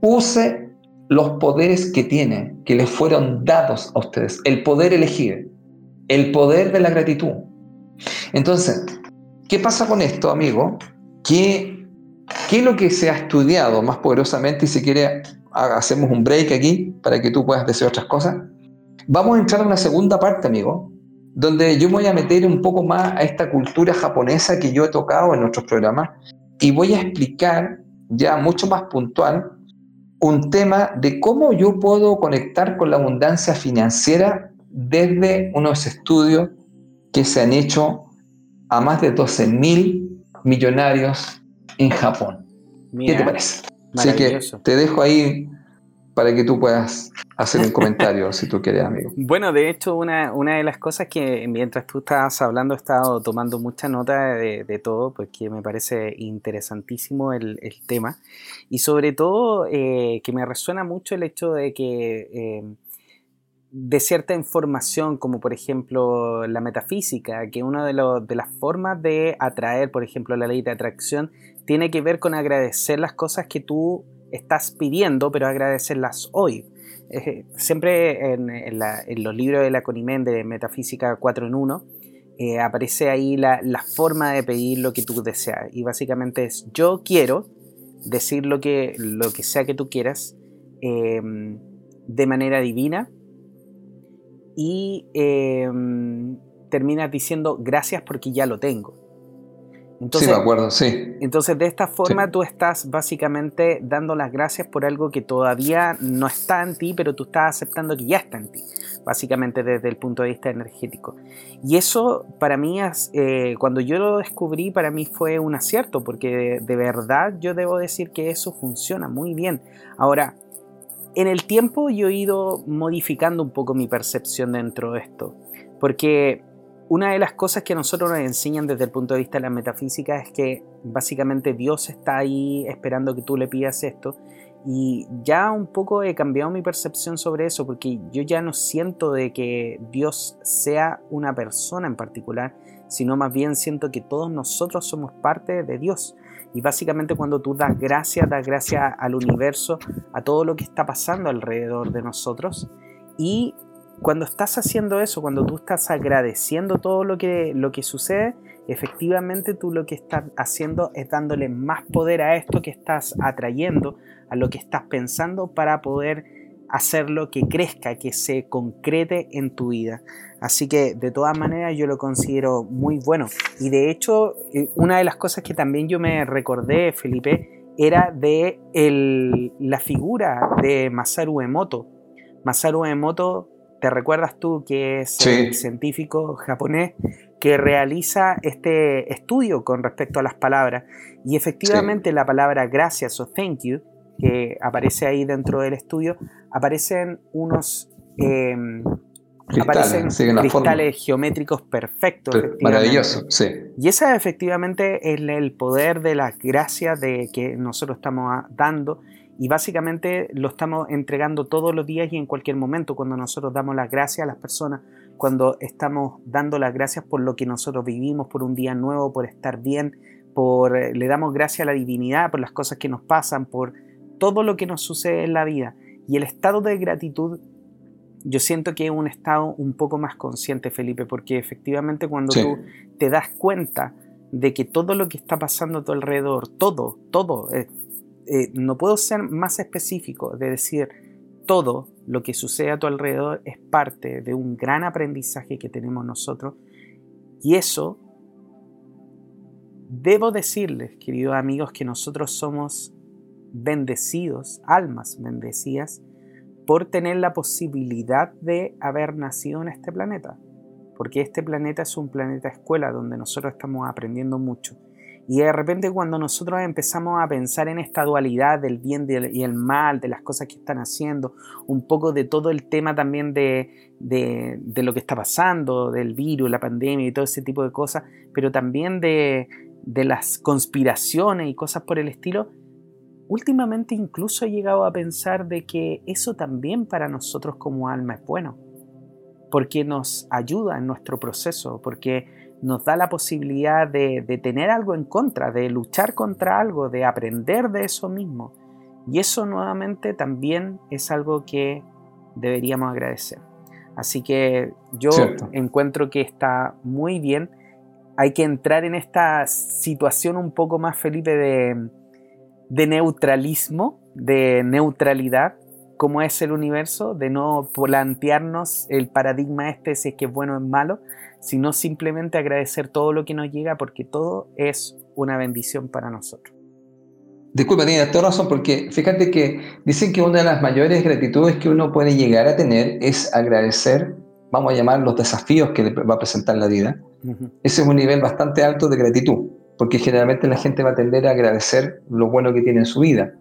Use los poderes que tiene, que les fueron dados a ustedes, el poder elegir, el poder de la gratitud entonces, ¿qué pasa con esto, amigo? ¿Qué, ¿Qué es lo que se ha estudiado más poderosamente? Y si quiere, hacemos un break aquí para que tú puedas decir otras cosas. Vamos a entrar a una segunda parte, amigo, donde yo me voy a meter un poco más a esta cultura japonesa que yo he tocado en nuestros programas y voy a explicar ya mucho más puntual un tema de cómo yo puedo conectar con la abundancia financiera desde unos estudios que se han hecho a más de 12 mil millonarios en Japón. ¿Qué te parece? Así que te dejo ahí para que tú puedas hacer un comentario si tú quieres, amigo. Bueno, de hecho, una, una, de las cosas que mientras tú estabas hablando he estado tomando mucha nota de, todo, porque me parece interesantísimo el, tema. Y sobre todo eh, que me resuena mucho el hecho de que eh, de cierta información, como por ejemplo la metafísica, que una de, las formas de atraer, por ejemplo, la ley de atracción, tiene que ver con agradecer las cosas que tú estás pidiendo, pero agradecerlas hoy. siempre en, los libros de la Conimen de Metafísica 4 en 1, eh, aparece ahí la, forma de pedir lo que tú deseas. Y básicamente es yo quiero decir lo que, lo que sea que tú quieras em, de manera divina y em, terminas diciendo gracias porque ya lo tengo. Entonces, sí, me acuerdo, sí. Entonces, de esta forma tú estás básicamente dando las gracias por algo que todavía no está en ti, pero tú estás aceptando que ya está en ti, básicamente desde el punto de vista energético. Y eso para mí, eh, cuando yo lo descubrí, para mí fue un acierto, porque de verdad yo debo decir que eso funciona muy bien. Ahora, en el tiempo yo he ido modificando un poco mi percepción dentro de esto, porque una de las cosas que a nosotros nos enseñan desde el punto de vista de la metafísica es que básicamente Dios está ahí esperando que tú le pidas esto y ya un poco he cambiado mi percepción sobre eso porque yo ya no siento de que Dios sea una persona en particular, sino más bien siento que todos nosotros somos parte de Dios. Y básicamente cuando tú das gracias, das gracias al universo, a todo lo que está pasando alrededor de nosotros. Y cuando estás haciendo eso, cuando tú estás agradeciendo todo lo que, lo que sucede, efectivamente tú lo que estás haciendo es dándole más poder a esto que estás atrayendo, a lo que estás pensando para poder hacerlo que crezca, que se concrete en tu vida. Así que de todas maneras yo lo considero muy bueno. Y de hecho, eh, una de las cosas que también yo me recordé, Felipe, era de la figura de Masaru Emoto. Masaru Emoto, ¿te recuerdas tú que es el científico japonés que realiza este estudio con respecto a las palabras? Y efectivamente la palabra gracias o thank you que aparece ahí dentro del estudio, aparecen unos em, cristales, geométricos perfectos. Maravilloso, sí. Y esa efectivamente es el poder de la gracia de que nosotros estamos dando y básicamente lo estamos entregando todos los días y en cualquier momento cuando nosotros damos las gracias a las personas, cuando estamos dando las gracias por lo que nosotros vivimos, por un día nuevo, por estar bien, por le damos gracias a la divinidad por las cosas que nos pasan, por todo lo que nos sucede en la vida. Y el estado de gratitud, yo siento que es un estado un poco más consciente, Felipe, porque efectivamente cuando tú te das cuenta de que todo lo que está pasando a tu alrededor, todo, todo, eh, eh, no puedo ser más específico de decir todo lo que sucede a tu alrededor es parte de un gran aprendizaje que tenemos nosotros. Y eso, debo decirles, queridos amigos, que nosotros somos bendecidos, almas bendecidas, por tener la posibilidad de haber nacido en este planeta. Porque este planeta es un planeta escuela donde nosotros estamos aprendiendo mucho. Y de repente cuando nosotros empezamos a pensar en esta dualidad del bien y el mal, de las cosas que están haciendo, un poco de todo el tema también de, de, lo que está pasando, del virus, la pandemia y todo ese tipo de cosas, pero también de, de las conspiraciones y cosas por el estilo, últimamente incluso he llegado a pensar de que eso también para nosotros como alma es bueno, porque nos ayuda en nuestro proceso, porque nos da la posibilidad de, tener algo en contra, de luchar contra algo, de aprender de eso mismo. Y eso nuevamente también es algo que deberíamos agradecer. Así que yo encuentro que está muy bien. Hay que entrar en esta situación un poco más, Felipe, de, de neutralismo, de neutralidad, como es el universo, de no plantearnos el paradigma este si es que es bueno o es malo, sino simplemente agradecer todo lo que nos llega porque todo es una bendición para nosotros. Disculpa, tienes toda razón, porque fíjate que dicen que una de las mayores gratitudes que uno puede llegar a tener es agradecer, vamos a llamar los desafíos que le va a presentar la vida. Ese es un nivel bastante alto de gratitud porque generalmente la gente va a tender a agradecer lo bueno que tiene en su vida,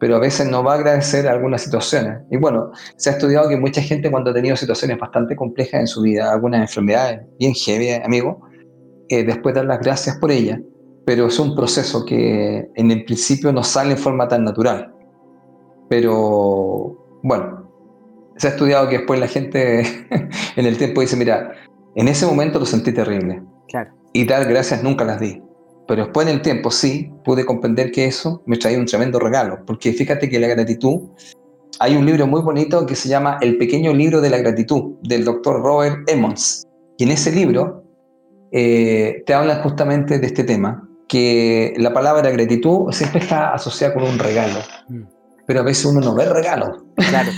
pero a veces no va a agradecer algunas situaciones. Y bueno, se ha estudiado que mucha gente cuando ha tenido situaciones bastante complejas en su vida, algunas enfermedades bien heavy, amigo, eh, después dar las gracias por ellas, pero es un proceso que en el principio no sale en forma tan natural. Pero bueno, se ha estudiado que después la gente en el tiempo dice, mira, en ese momento lo sentí terrible. Claro. Y dar gracias nunca las di. Pero después en el tiempo sí pude comprender que eso me traía un tremendo regalo, porque fíjate que la gratitud, hay un libro muy bonito que se llama El pequeño libro de la gratitud, del doctor Robert Emmons. Y en ese libro eh, te hablan justamente de este tema, que la palabra gratitud siempre está asociada con un regalo, mm. pero a veces uno no ve regalo. Claro.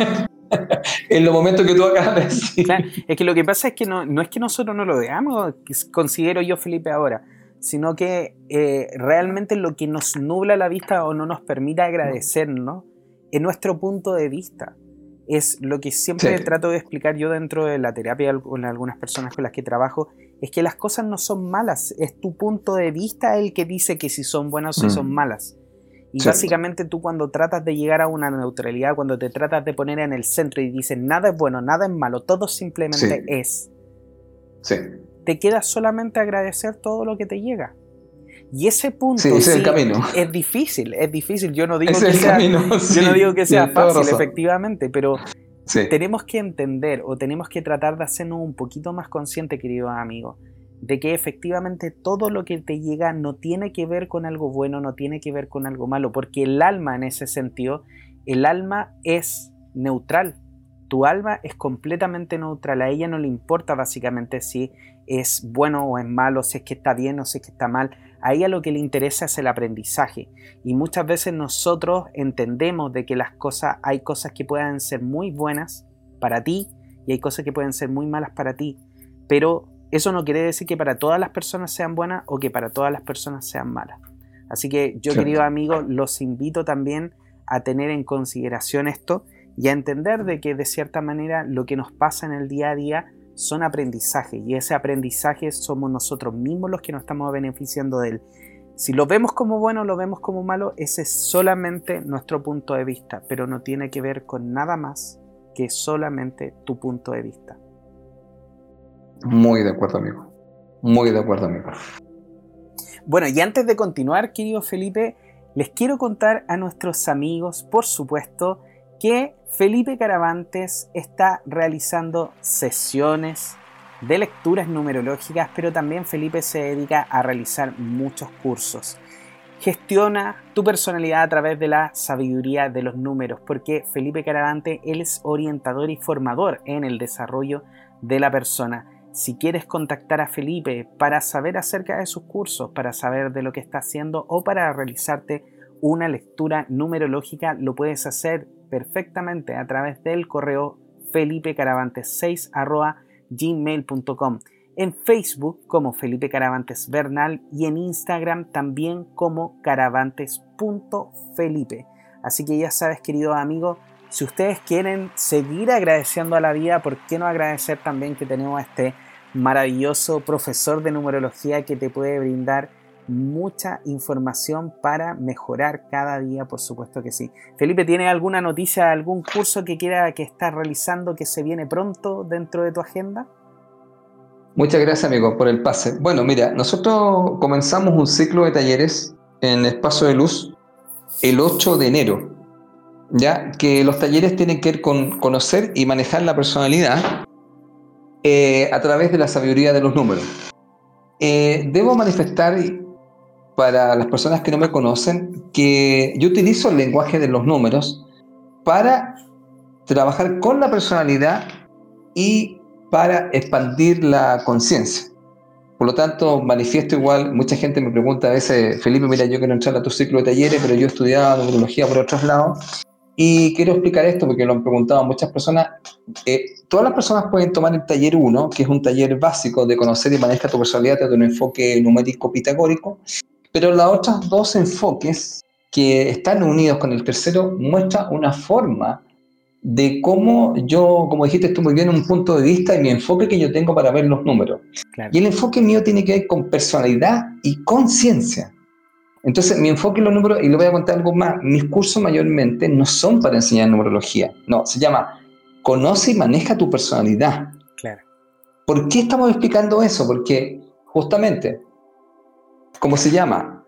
en los momentos que tú acabas de decir. Es que lo que pasa es que no, no es que nosotros no lo veamos, considero yo, Felipe, ahora sino que eh, realmente lo que nos nubla la vista o no nos permite agradecernos es nuestro punto de vista. Es lo que siempre trato de explicar yo dentro de la terapia con algunas personas con las que trabajo, es que las cosas no son malas, es tu punto de vista el que dice que si son buenas o si son mm. malas. Y básicamente tú cuando tratas de llegar a una neutralidad, cuando te tratas de poner en el centro y dices nada es bueno, nada es malo, todo simplemente es. Te queda solamente agradecer todo lo que te llega. Y ese punto es, difícil, es difícil. Yo no digo que sea, yo no digo que sea fácil, efectivamente, pero tenemos que entender o tenemos que tratar de hacernos un poquito más conscientes, queridos amigos, de que efectivamente todo lo que te llega no tiene que ver con algo bueno, no tiene que ver con algo malo, porque el alma en ese sentido, el alma es neutral. Tu alma es completamente neutral, a ella no le importa básicamente si es bueno o es malo, si es que está bien o si es que está mal. A ella lo que le interesa es el aprendizaje. Y muchas veces nosotros entendemos de que las cosas, hay cosas que pueden ser muy buenas para ti y hay cosas que pueden ser muy malas para ti. Pero eso no quiere decir que para todas las personas sean buenas o que para todas las personas sean malas. Así que yo, queridos amigos, los invito también a tener en consideración esto y a entender de que de cierta manera lo que nos pasa en el día a día son aprendizajes y ese aprendizaje somos nosotros mismos los que nos estamos beneficiando de él. Si lo vemos como bueno o lo vemos como malo, ese es solamente nuestro punto de vista, pero no tiene que ver con nada más que solamente tu punto de vista. Muy de acuerdo, amigo. Muy de acuerdo, amigo. Bueno, y antes de continuar, querido Felipe, les quiero contar a nuestros amigos, por supuesto, que Felipe Caravantes está realizando sesiones de lecturas numerológicas, pero también Felipe se dedica a realizar muchos cursos. Gestiona tu personalidad a través de la sabiduría de los números, porque Felipe Caravante él es orientador y formador en el desarrollo de la persona. Si quieres contactar a Felipe para saber acerca de sus cursos, para saber de lo que está haciendo o para realizarte una lectura numerológica, lo puedes hacer perfectamente a través del correo felipecaravantes6 gmail.com en Facebook como Felipe Caravantes Bernal y en Instagram también como caravantes.felipe. Así que ya sabes, querido amigo, si ustedes quieren seguir agradeciendo a la vida, ¿por qué no agradecer también que tenemos a este maravilloso profesor de numerología que te puede brindar mucha información para mejorar cada día, por supuesto que sí. Felipe, ¿tiene alguna noticia, algún curso que quiera que estás realizando que se viene pronto dentro de tu agenda? Muchas gracias, amigo, por el pase. Bueno, mira, nosotros comenzamos un ciclo de talleres en Espacio de Luz el 8 de enero, ya que los talleres tienen que ver con conocer y manejar la personalidad eh, a través de la sabiduría de los números. Eh, debo manifestar para las personas que no me conocen, que yo utilizo el lenguaje de los números para trabajar con la personalidad y para expandir la conciencia. Por lo tanto, manifiesto igual, mucha gente me pregunta a veces, Felipe, mira, yo quiero entrar a tu ciclo de talleres, pero yo he estudiado numerología por otros lados, y quiero explicar esto porque lo han preguntado muchas personas. Eh, todas las personas pueden tomar el taller 1, que es un taller básico de conocer y manejar tu personalidad desde un enfoque numérico pitagórico, pero los otros dos enfoques que están unidos con el tercero muestra una forma de cómo yo, como dijiste tú muy bien, un punto de vista y mi enfoque que yo tengo para ver los números. Y el enfoque mío tiene que ver con personalidad y conciencia. Entonces, mi enfoque en los números, y le voy a contar algo más, mis cursos mayormente no son para enseñar numerología, no, se llama Conoce y maneja tu personalidad. Claro. ¿Por qué estamos explicando eso? Porque justamente como se llama,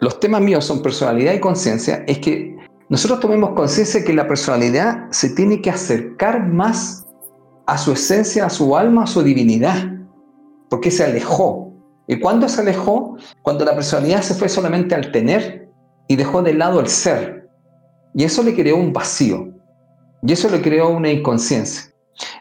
los temas míos son personalidad y conciencia, es que nosotros tomemos conciencia que la personalidad se tiene que acercar más a su esencia, a su alma, a su divinidad, porque se alejó. ¿Y cuándo se alejó? Cuando la personalidad se fue solamente al tener y dejó de lado el ser. Y eso le creó un vacío. Y eso le creó una inconsciencia.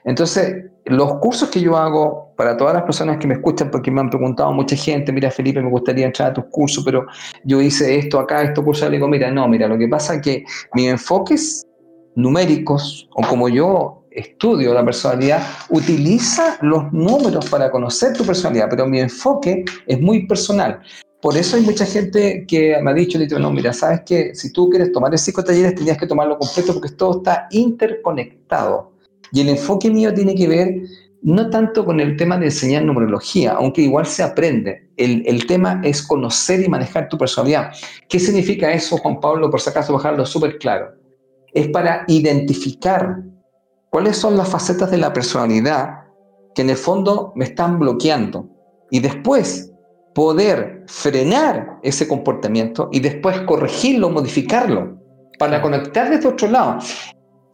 Entonces, los cursos que yo hago para todas las personas que me escuchan, porque me han preguntado mucha gente, mira Felipe, me gustaría entrar a tus cursos, pero yo hice esto acá, esto curso, le digo, mira, no, mira, lo que pasa es que mis enfoques numéricos, o como yo estudio la personalidad, utiliza los números para conocer tu personalidad, pero mi enfoque es muy personal. Por eso hay mucha gente que me ha dicho, dicho, no, mira, sabes que si tú quieres tomar el cinco talleres, tenías que tomarlo completo porque todo está interconectado. Y el enfoque mío tiene que ver no tanto con el tema de enseñar numerología, aunque igual se aprende. El, el, tema es conocer y manejar tu personalidad. ¿Qué significa eso, Juan Pablo? Por si acaso, bajarlo súper claro. Es para identificar cuáles son las facetas de la personalidad que en el fondo me están bloqueando. Y después poder frenar ese comportamiento y después corregirlo, modificarlo, para conectar desde otro lado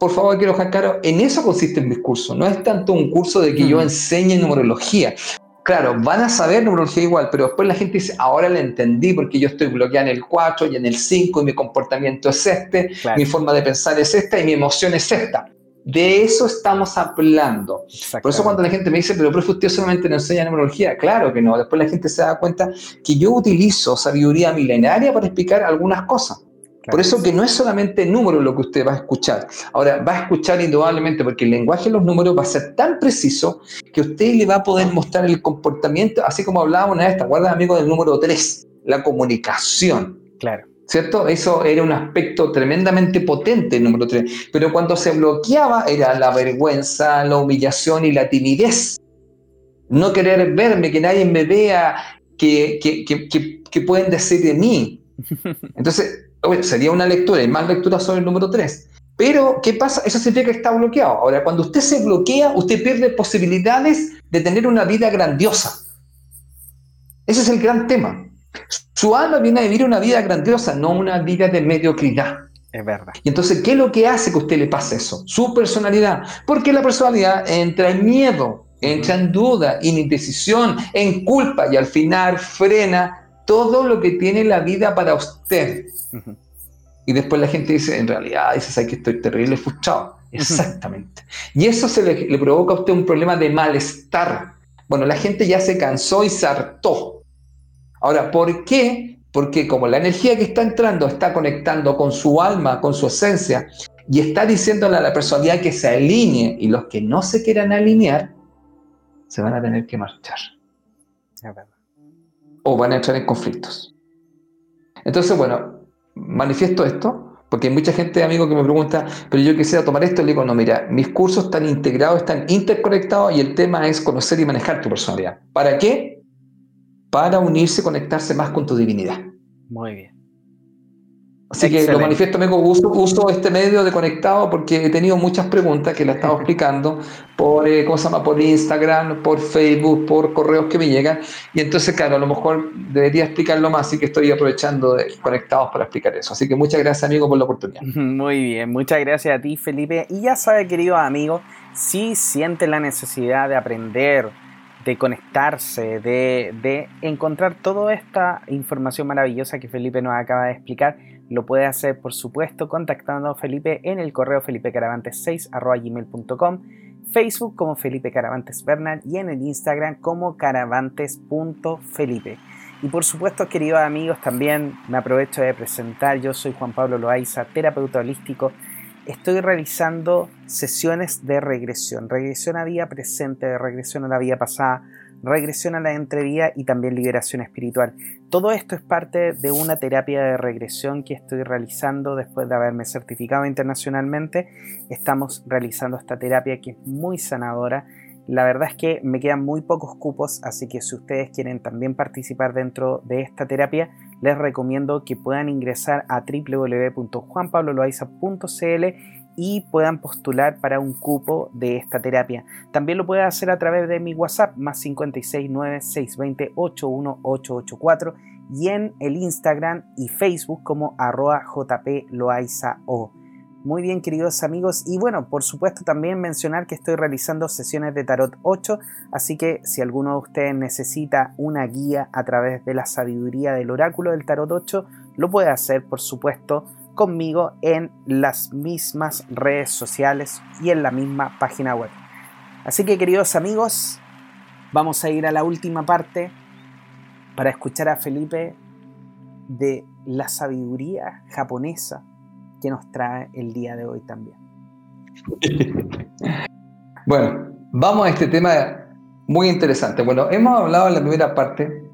por favor, quiero dejar claro, en eso consiste mi curso. No es tanto un curso de que yo enseñe numerología. Claro, van a saber numerología igual, pero después la gente dice, ahora la entendí porque yo estoy bloqueado en el 4 y en el 5 y mi comportamiento es este, mi forma de pensar es esta y mi emoción es esta. De eso estamos hablando. Por eso cuando la gente me dice, pero profe, usted solamente no enseña numerología, claro que no. Después la gente se da cuenta que yo utilizo sabiduría milenaria para explicar algunas cosas. Por eso que no es solamente número lo que usted va a escuchar. Ahora, va a escuchar indudablemente porque el lenguaje de los números va a ser tan preciso que usted le va a poder mostrar el comportamiento, así como hablábamos una vez, ¿te acuerdas, amigo, del número 3? La comunicación. Claro. ¿Cierto? Eso era un aspecto tremendamente potente, el número 3. Pero cuando se bloqueaba era la vergüenza, la humillación y la timidez. No querer verme, que nadie me vea, que, que, que, que pueden decir de mí. Entonces, sería una lectura y más lectura sobre el número 3. Pero, ¿qué pasa? Eso significa que está bloqueado. Ahora, cuando usted se bloquea, usted pierde posibilidades de tener una vida grandiosa. Ese es el gran tema. Su alma viene a vivir una vida grandiosa, no una vida de mediocridad. Es verdad. Y entonces, ¿qué es lo que hace que a usted le pase eso? Su personalidad. Porque la personalidad entra en miedo, entra en duda, en indecisión, en culpa y al final frena todo lo que tiene la vida para usted. Y después la gente dice, en realidad, dices, hay que estoy terrible frustrado. Exactamente. Y eso se le, provoca a usted un problema de malestar. Bueno, la gente ya se cansó y se hartó. Ahora, ¿por qué? Porque como la energía que está entrando está conectando con su alma, con su esencia, y está diciéndole a la personalidad que se alinee, y los que no se quieran alinear, se van a tener que marchar. O van a entrar en conflictos. Entonces, bueno, manifiesto esto, porque hay mucha gente, amigo, que me pregunta, pero yo quisiera tomar esto, y le digo, no, mira, mis cursos están integrados, están interconectados y el tema es conocer y manejar tu personalidad. ¿Para qué? Para unirse, conectarse más con tu divinidad. Muy bien. Así que lo manifiesto, amigo, uso, uso este medio de conectado porque he tenido muchas preguntas que le he estado explicando por, eh, ¿cómo se llama? por Instagram, por Facebook, por correos que me llegan. Y entonces, claro, a lo mejor debería explicarlo más, así que estoy aprovechando de conectados para explicar eso. Así que muchas gracias, amigo, por la oportunidad. Muy bien, muchas gracias a ti, Felipe. Y ya sabe, querido amigo, si siente la necesidad de aprender, de conectarse, de, de encontrar toda esta información maravillosa que Felipe nos acaba de explicar, lo puede hacer, por supuesto, contactando a Felipe en el correo felipecaravantes6.gmail.com, Facebook como Felipe Caravantes Bernal y en el Instagram como caravantes.felipe. Y por supuesto, queridos amigos, también me aprovecho de presentar, yo soy Juan Pablo Loaiza, terapeuta holístico. Estoy realizando sesiones de regresión, regresión a vida presente, regresión a la vida pasada, regresión a la entrevía y también liberación espiritual. Todo esto es parte de una terapia de regresión que estoy realizando después de haberme certificado internacionalmente. Estamos realizando esta terapia que es muy sanadora. La verdad es que me quedan muy pocos cupos, así que si ustedes quieren también participar dentro de esta terapia, les recomiendo que puedan ingresar a www.juanpabloloaiza.cl y puedan postular para un cupo de esta terapia. También lo pueden hacer a través de mi WhatsApp más 569 620 81884 y en el Instagram y Facebook como arroba jploaizao. Muy bien, queridos amigos. Y bueno, por supuesto también mencionar que estoy realizando sesiones de Tarot 8, así que si alguno de ustedes necesita una guía a través de la sabiduría del oráculo del Tarot 8, lo puede hacer, por supuesto, conmigo en las mismas redes sociales y en la misma página web. Así que queridos amigos, vamos a ir a la última parte para escuchar a Felipe de la sabiduría japonesa que nos trae el día de hoy también. Bueno, vamos a este tema muy interesante. Bueno, hemos hablado en la primera parte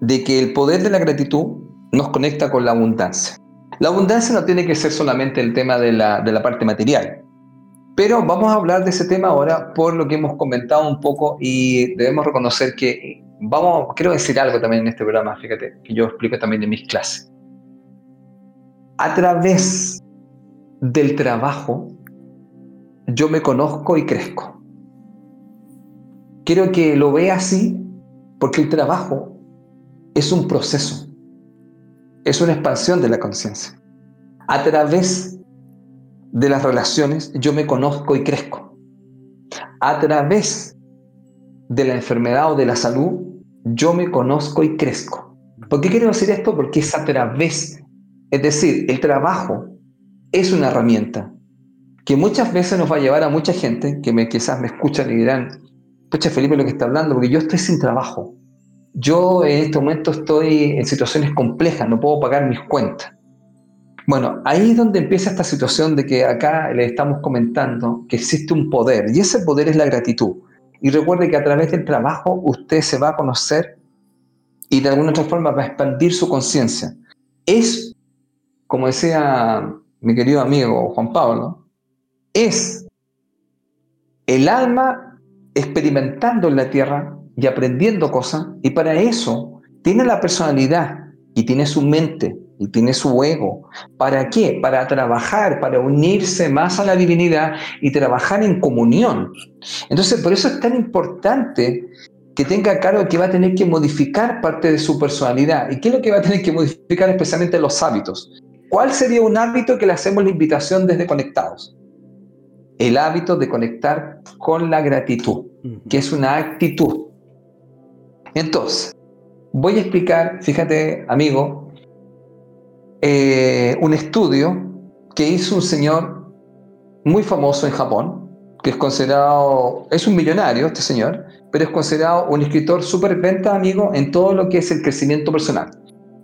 de que el poder de la gratitud nos conecta con la abundancia. La abundancia no tiene que ser solamente el tema de la, parte material, Pero vamos a hablar de ese tema ahora por lo que hemos comentado un poco y debemos reconocer que vamos, quiero decir algo también en este programa, fíjate, que yo explico también en mis clases. A través del trabajo, yo me conozco y crezco. Quiero que lo vea así porque el trabajo es un proceso, es una expansión de la conciencia. A través de las relaciones yo me conozco y crezco. A través de la enfermedad o de la salud yo me conozco y crezco. ¿Por qué quiero decir esto? Porque es a través, es decir, el trabajo es una herramienta que muchas veces nos va a llevar a mucha gente que me, quizás me escuchan y dirán, pucha Felipe lo que está hablando, porque yo estoy sin trabajo. Yo en este momento estoy en situaciones complejas, no puedo pagar mis cuentas. Bueno, ahí es donde empieza esta situación de que acá le estamos comentando que existe un poder y ese poder es la gratitud. Y recuerde que a través del trabajo usted se va a conocer y de alguna otra forma va a expandir su conciencia. Es, como decía mi querido amigo Juan Pablo, es el alma experimentando en la tierra y aprendiendo cosas y para eso tiene la personalidad y tiene su mente y tiene su ego. ¿Para qué? Para trabajar, para unirse más a la divinidad y trabajar en comunión. Entonces, por eso es tan importante que tenga claro que va a tener que modificar parte de su personalidad. ¿Y qué es lo que va a tener que modificar especialmente los hábitos? ¿Cuál sería un hábito que le hacemos la invitación desde Conectados? El hábito de conectar con la gratitud, que es una actitud. Entonces, voy a explicar, fíjate amigo, eh, un estudio que hizo un señor muy famoso en Japón, que es considerado, es un millonario este señor, pero es considerado un escritor súper venta, amigo, en todo lo que es el crecimiento personal.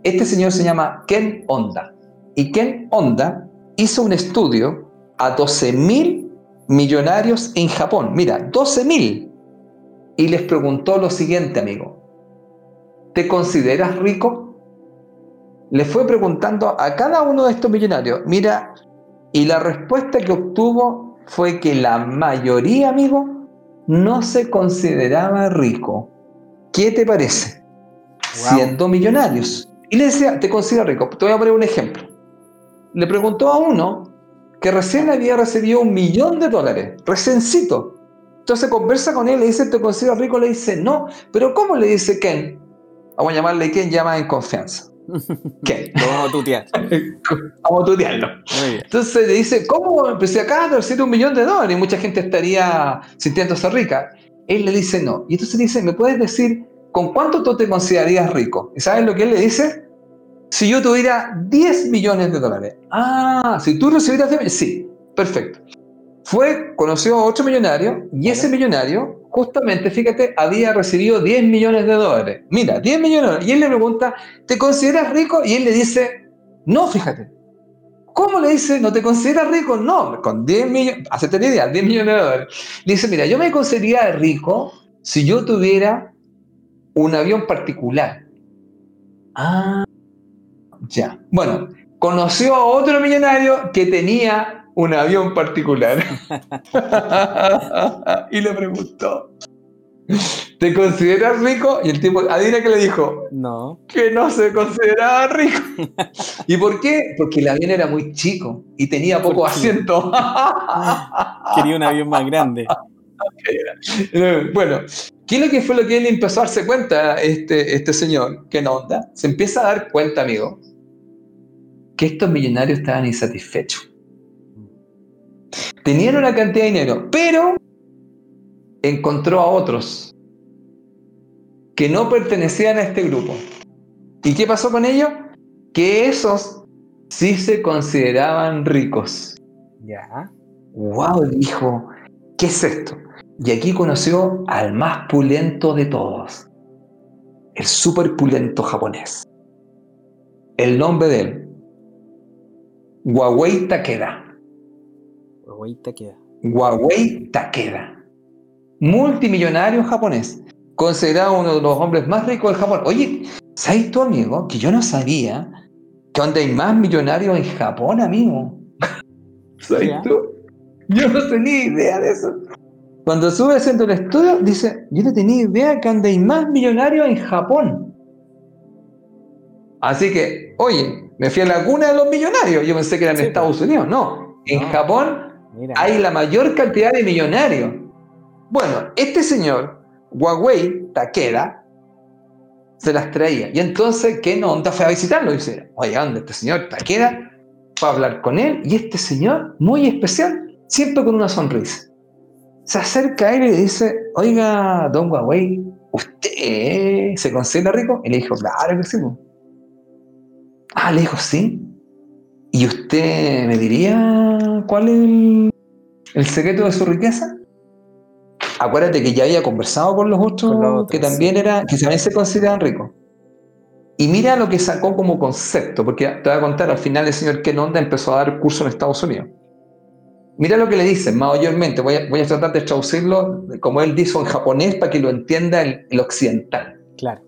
Este señor se llama Ken Honda. Y Ken Honda hizo un estudio a 12.000 millonarios en Japón. Mira, 12.000. Y les preguntó lo siguiente, amigo. ¿Te consideras rico? le fue preguntando a cada uno de estos millonarios, mira, y la respuesta que obtuvo fue que la mayoría, amigo, no se consideraba rico. ¿Qué te parece? Siendo millonarios. Y le decía, te considero rico. Te voy a poner un ejemplo. Le preguntó a uno que recién había recibido un millón de dólares, recencito. Entonces conversa con él, le dice, ¿te considero rico? Le dice, no. Pero ¿cómo le dice Ken? Vamos a llamarle Ken, llama en confianza. ¿Qué? vamos a tutear. vamos a tutearlo. Entonces le dice, ¿cómo? Pues si acá de un millón de dólares y mucha gente estaría sintiéndose rica. Él le dice no. Y entonces dice, ¿me puedes decir con cuánto tú te considerarías rico? ¿Y sabes lo que él le dice? Si yo tuviera 10 millones de dólares. Ah, si tú recibieras 10 Sí, perfecto. Fue, conoció a otro millonario y ese millonario justamente, fíjate, había recibido 10 millones de dólares. Mira, 10 millones. Y él le pregunta, ¿te consideras rico? Y él le dice, no, fíjate. ¿Cómo le dice, no te consideras rico? No, con 10 millones, hacete la idea, 10 millones de dólares. Le dice, mira, yo me consideraría rico si yo tuviera un avión particular. Ah, ya. Bueno, conoció a otro millonario que tenía un avión particular. y le preguntó, ¿te consideras rico? Y el tipo, adivina que le dijo, no. Que no se consideraba rico. ¿Y por qué? Porque el avión era muy chico y tenía poco asiento. Quería un avión más grande. Bueno, ¿qué es lo que fue lo que él empezó a darse cuenta, este, este señor? ¿Qué onda? Se empieza a dar cuenta, amigo, que estos millonarios estaban insatisfechos Tenían una cantidad de dinero, pero encontró a otros que no pertenecían a este grupo. ¿Y qué pasó con ellos? Que esos sí se consideraban ricos. Ya. ¡Wow! Dijo, ¿qué es esto? Y aquí conoció al más pulento de todos, el super pulento japonés. El nombre de él, Huawei Takeda. Huawei Takeda. Huawei Takeda. Multimillonario japonés. Considerado uno de los hombres más ricos del Japón. Oye, ¿sabes tú, amigo? Que yo no sabía que donde hay más millonarios en Japón, amigo. ¿Sabes tú? Yo no tenía idea de eso. Cuando sube haciendo el estudio, dice, yo no tenía idea que andáis más millonarios en Japón. Así que, oye, me fui a la cuna de los millonarios. Yo pensé que eran en Estados pues. Unidos. No, en Japón hay la mayor cantidad de millonarios. Bueno, este señor, Huawei Takeda, se las traía. Y entonces ¿qué onda fue a visitarlo. Y dice, oye, ¿dónde este señor Takeda? Para hablar con él. Y este señor, muy especial, siempre con una sonrisa. Se acerca a él y le dice, oiga, don Huawei, ¿usted se considera rico? Y le dijo, claro que sí. Ah, le dijo, sí. ¿Y usted me diría cuál es el, secreto de su riqueza? Acuérdate que ya había conversado con los otros, que también era, que también se consideran ricos. Y mira lo que sacó como concepto, porque te voy a contar, al final el señor Ken Onda empezó a dar curso en Estados Unidos. Mira lo que le dice mayormente, voy a, voy a tratar de traducirlo como él dijo en japonés para que lo entienda el, el occidental. Claro.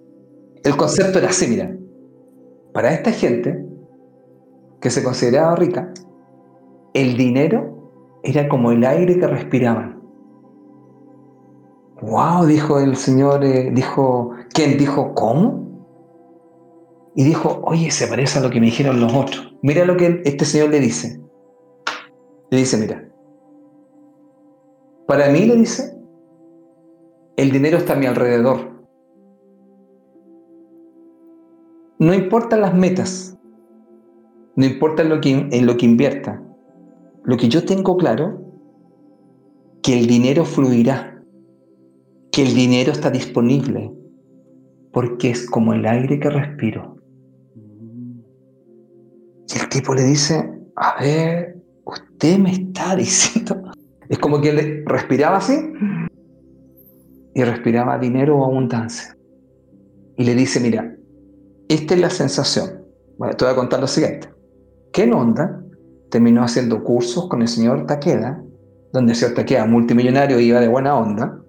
El concepto era así, mira. Para esta gente que se consideraba rica, el dinero era como el aire que respiraban. Wow, dijo el señor, eh, dijo, ¿quién dijo cómo? Y dijo, oye, se parece a lo que me dijeron los otros. Mira lo que este señor le dice. Le dice, mira, para mí le dice, el dinero está a mi alrededor. No importan las metas, no importa en lo que, lo que invierta. Lo que yo tengo claro, que el dinero fluirá, que el dinero está disponible, porque es como el aire que respiro. Y el tipo le dice, a ver, usted me está diciendo... Es como que él respiraba así y respiraba dinero o abundancia. Y le dice, mira, esta es la sensación. Bueno, te voy a contar lo siguiente. Ken Onda terminó haciendo cursos con el señor Takeda, donde el señor Takeda, multimillonario, iba de buena onda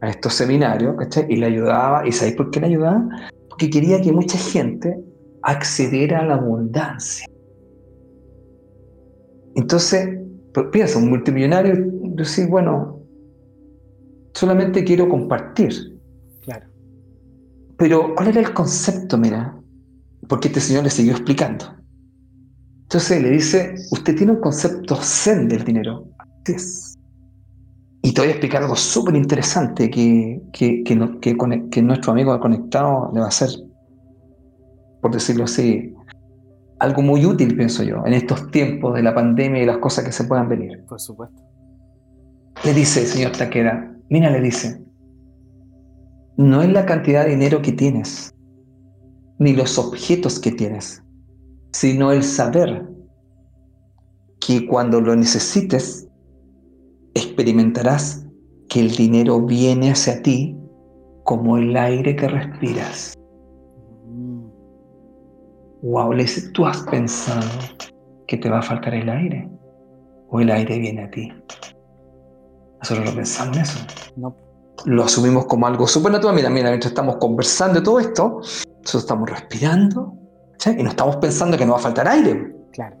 a estos seminarios, ¿cachai? Y le ayudaba. ¿Y sabéis por qué le ayudaba? Porque quería que mucha gente accediera a la abundancia. Entonces, piensa, un multimillonario, decir, bueno, solamente quiero compartir. Pero, ¿cuál era el concepto, mira? Porque este señor le siguió explicando. Entonces le dice, usted tiene un concepto zen del dinero. Y te voy a explicar algo súper interesante que, que, que, nuestro amigo conectado le va a hacer, por decirlo así, algo muy útil, pienso yo, en estos tiempos de la pandemia y las cosas que se puedan venir. Por supuesto. Le dice el señor Taquera, mira, le dice, no es la cantidad de dinero que tienes, ni los objetos que tienes, sino el saber que cuando lo necesites, experimentarás que el dinero viene hacia ti como el aire que respiras. Wow, le dice, ¿tú has pensado que te va a faltar el aire? ¿O el aire viene a ti? Nosotros lo pensamos en eso. No lo asumimos como algo súper natural. Mira, mira, mientras estamos conversando de todo esto, nosotros estamos respirando y no estamos pensando que nos va a faltar aire. Claro.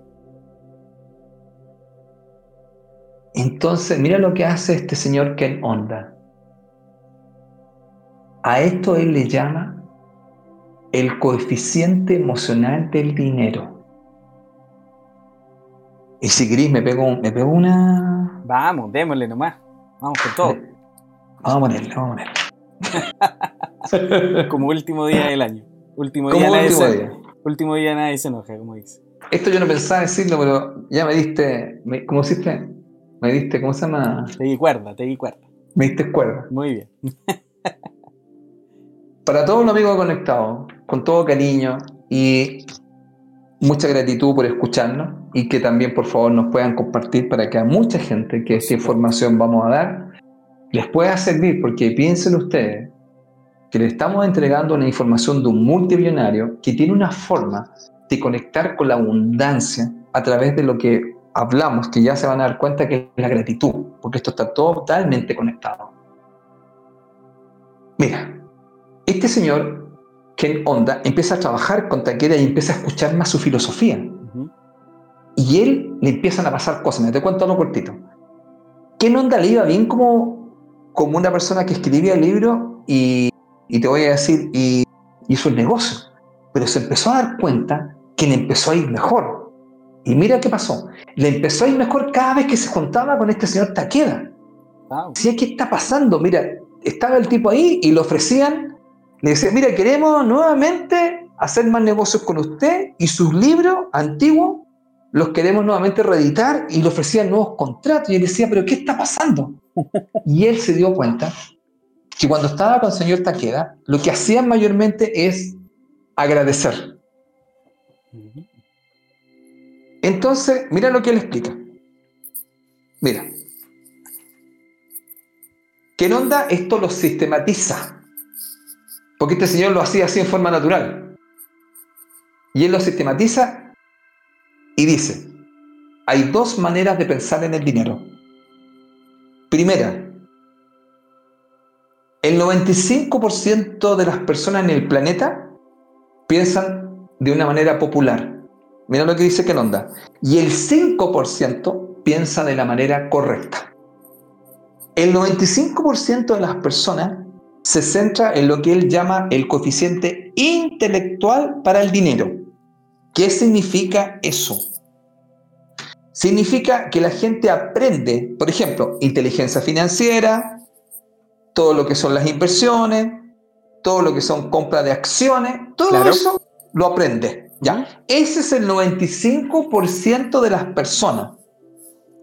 Entonces, mira lo que hace este señor Ken Onda. A esto él le llama el coeficiente emocional del dinero. Y si Gris me pego, me pego una. Vamos, démosle nomás. Vamos con todo. Vamos a ponerle, vamos a ponerle. como último día del año. Último día, nadie último se, día. Último día nadie se enoja, como dice. Esto yo no pensaba decirlo, pero ya me diste. ¿Cómo hiciste? Me diste, ¿cómo se llama? Te di cuerda, te di cuerda. Me diste cuerda. Muy bien. Para todos los amigos conectados, con todo cariño y mucha gratitud por escucharnos y que también por favor nos puedan compartir para que a mucha gente que esta información vamos a dar les pueda servir porque piensen ustedes que le estamos entregando una información de un multimillonario que tiene una forma de conectar con la abundancia a través de lo que hablamos, que ya se van a dar cuenta que es la gratitud, porque esto está totalmente conectado. Mira, este señor, Ken Onda, empieza a trabajar con Takeda y empieza a escuchar más su filosofía. Y él le empiezan a pasar cosas. Me te cuento algo cortito. ¿qué onda le iba bien como, como una persona que escribía el libro y, y te voy a decir, y hizo el negocio? Pero se empezó a dar cuenta que le empezó a ir mejor. Y mira qué pasó. Le empezó a ir mejor cada vez que se juntaba con este señor Taqueda. Wow. ¿qué está pasando? Mira, estaba el tipo ahí y le ofrecían, le decían, mira, queremos nuevamente hacer más negocios con usted y sus libros antiguos los queremos nuevamente reeditar y le ofrecían nuevos contratos. Y él decía, pero ¿qué está pasando? Y él se dio cuenta que cuando estaba con el señor Taqueda, lo que hacían mayormente es agradecer. Entonces, mira lo que él explica. Mira. Que onda esto lo sistematiza. Porque este señor lo hacía así en forma natural. Y él lo sistematiza y dice, hay dos maneras de pensar en el dinero. Primera, el 95% de las personas en el planeta piensan de una manera popular. Mira lo que dice Kenonda. Y el 5% piensa de la manera correcta. El 95% de las personas se centra en lo que él llama el coeficiente intelectual para el dinero. ¿Qué significa eso? Significa que la gente aprende, por ejemplo, inteligencia financiera, todo lo que son las inversiones, todo lo que son compras de acciones, todo eso lo aprende. ¿ya? Ese es el 95% de las personas.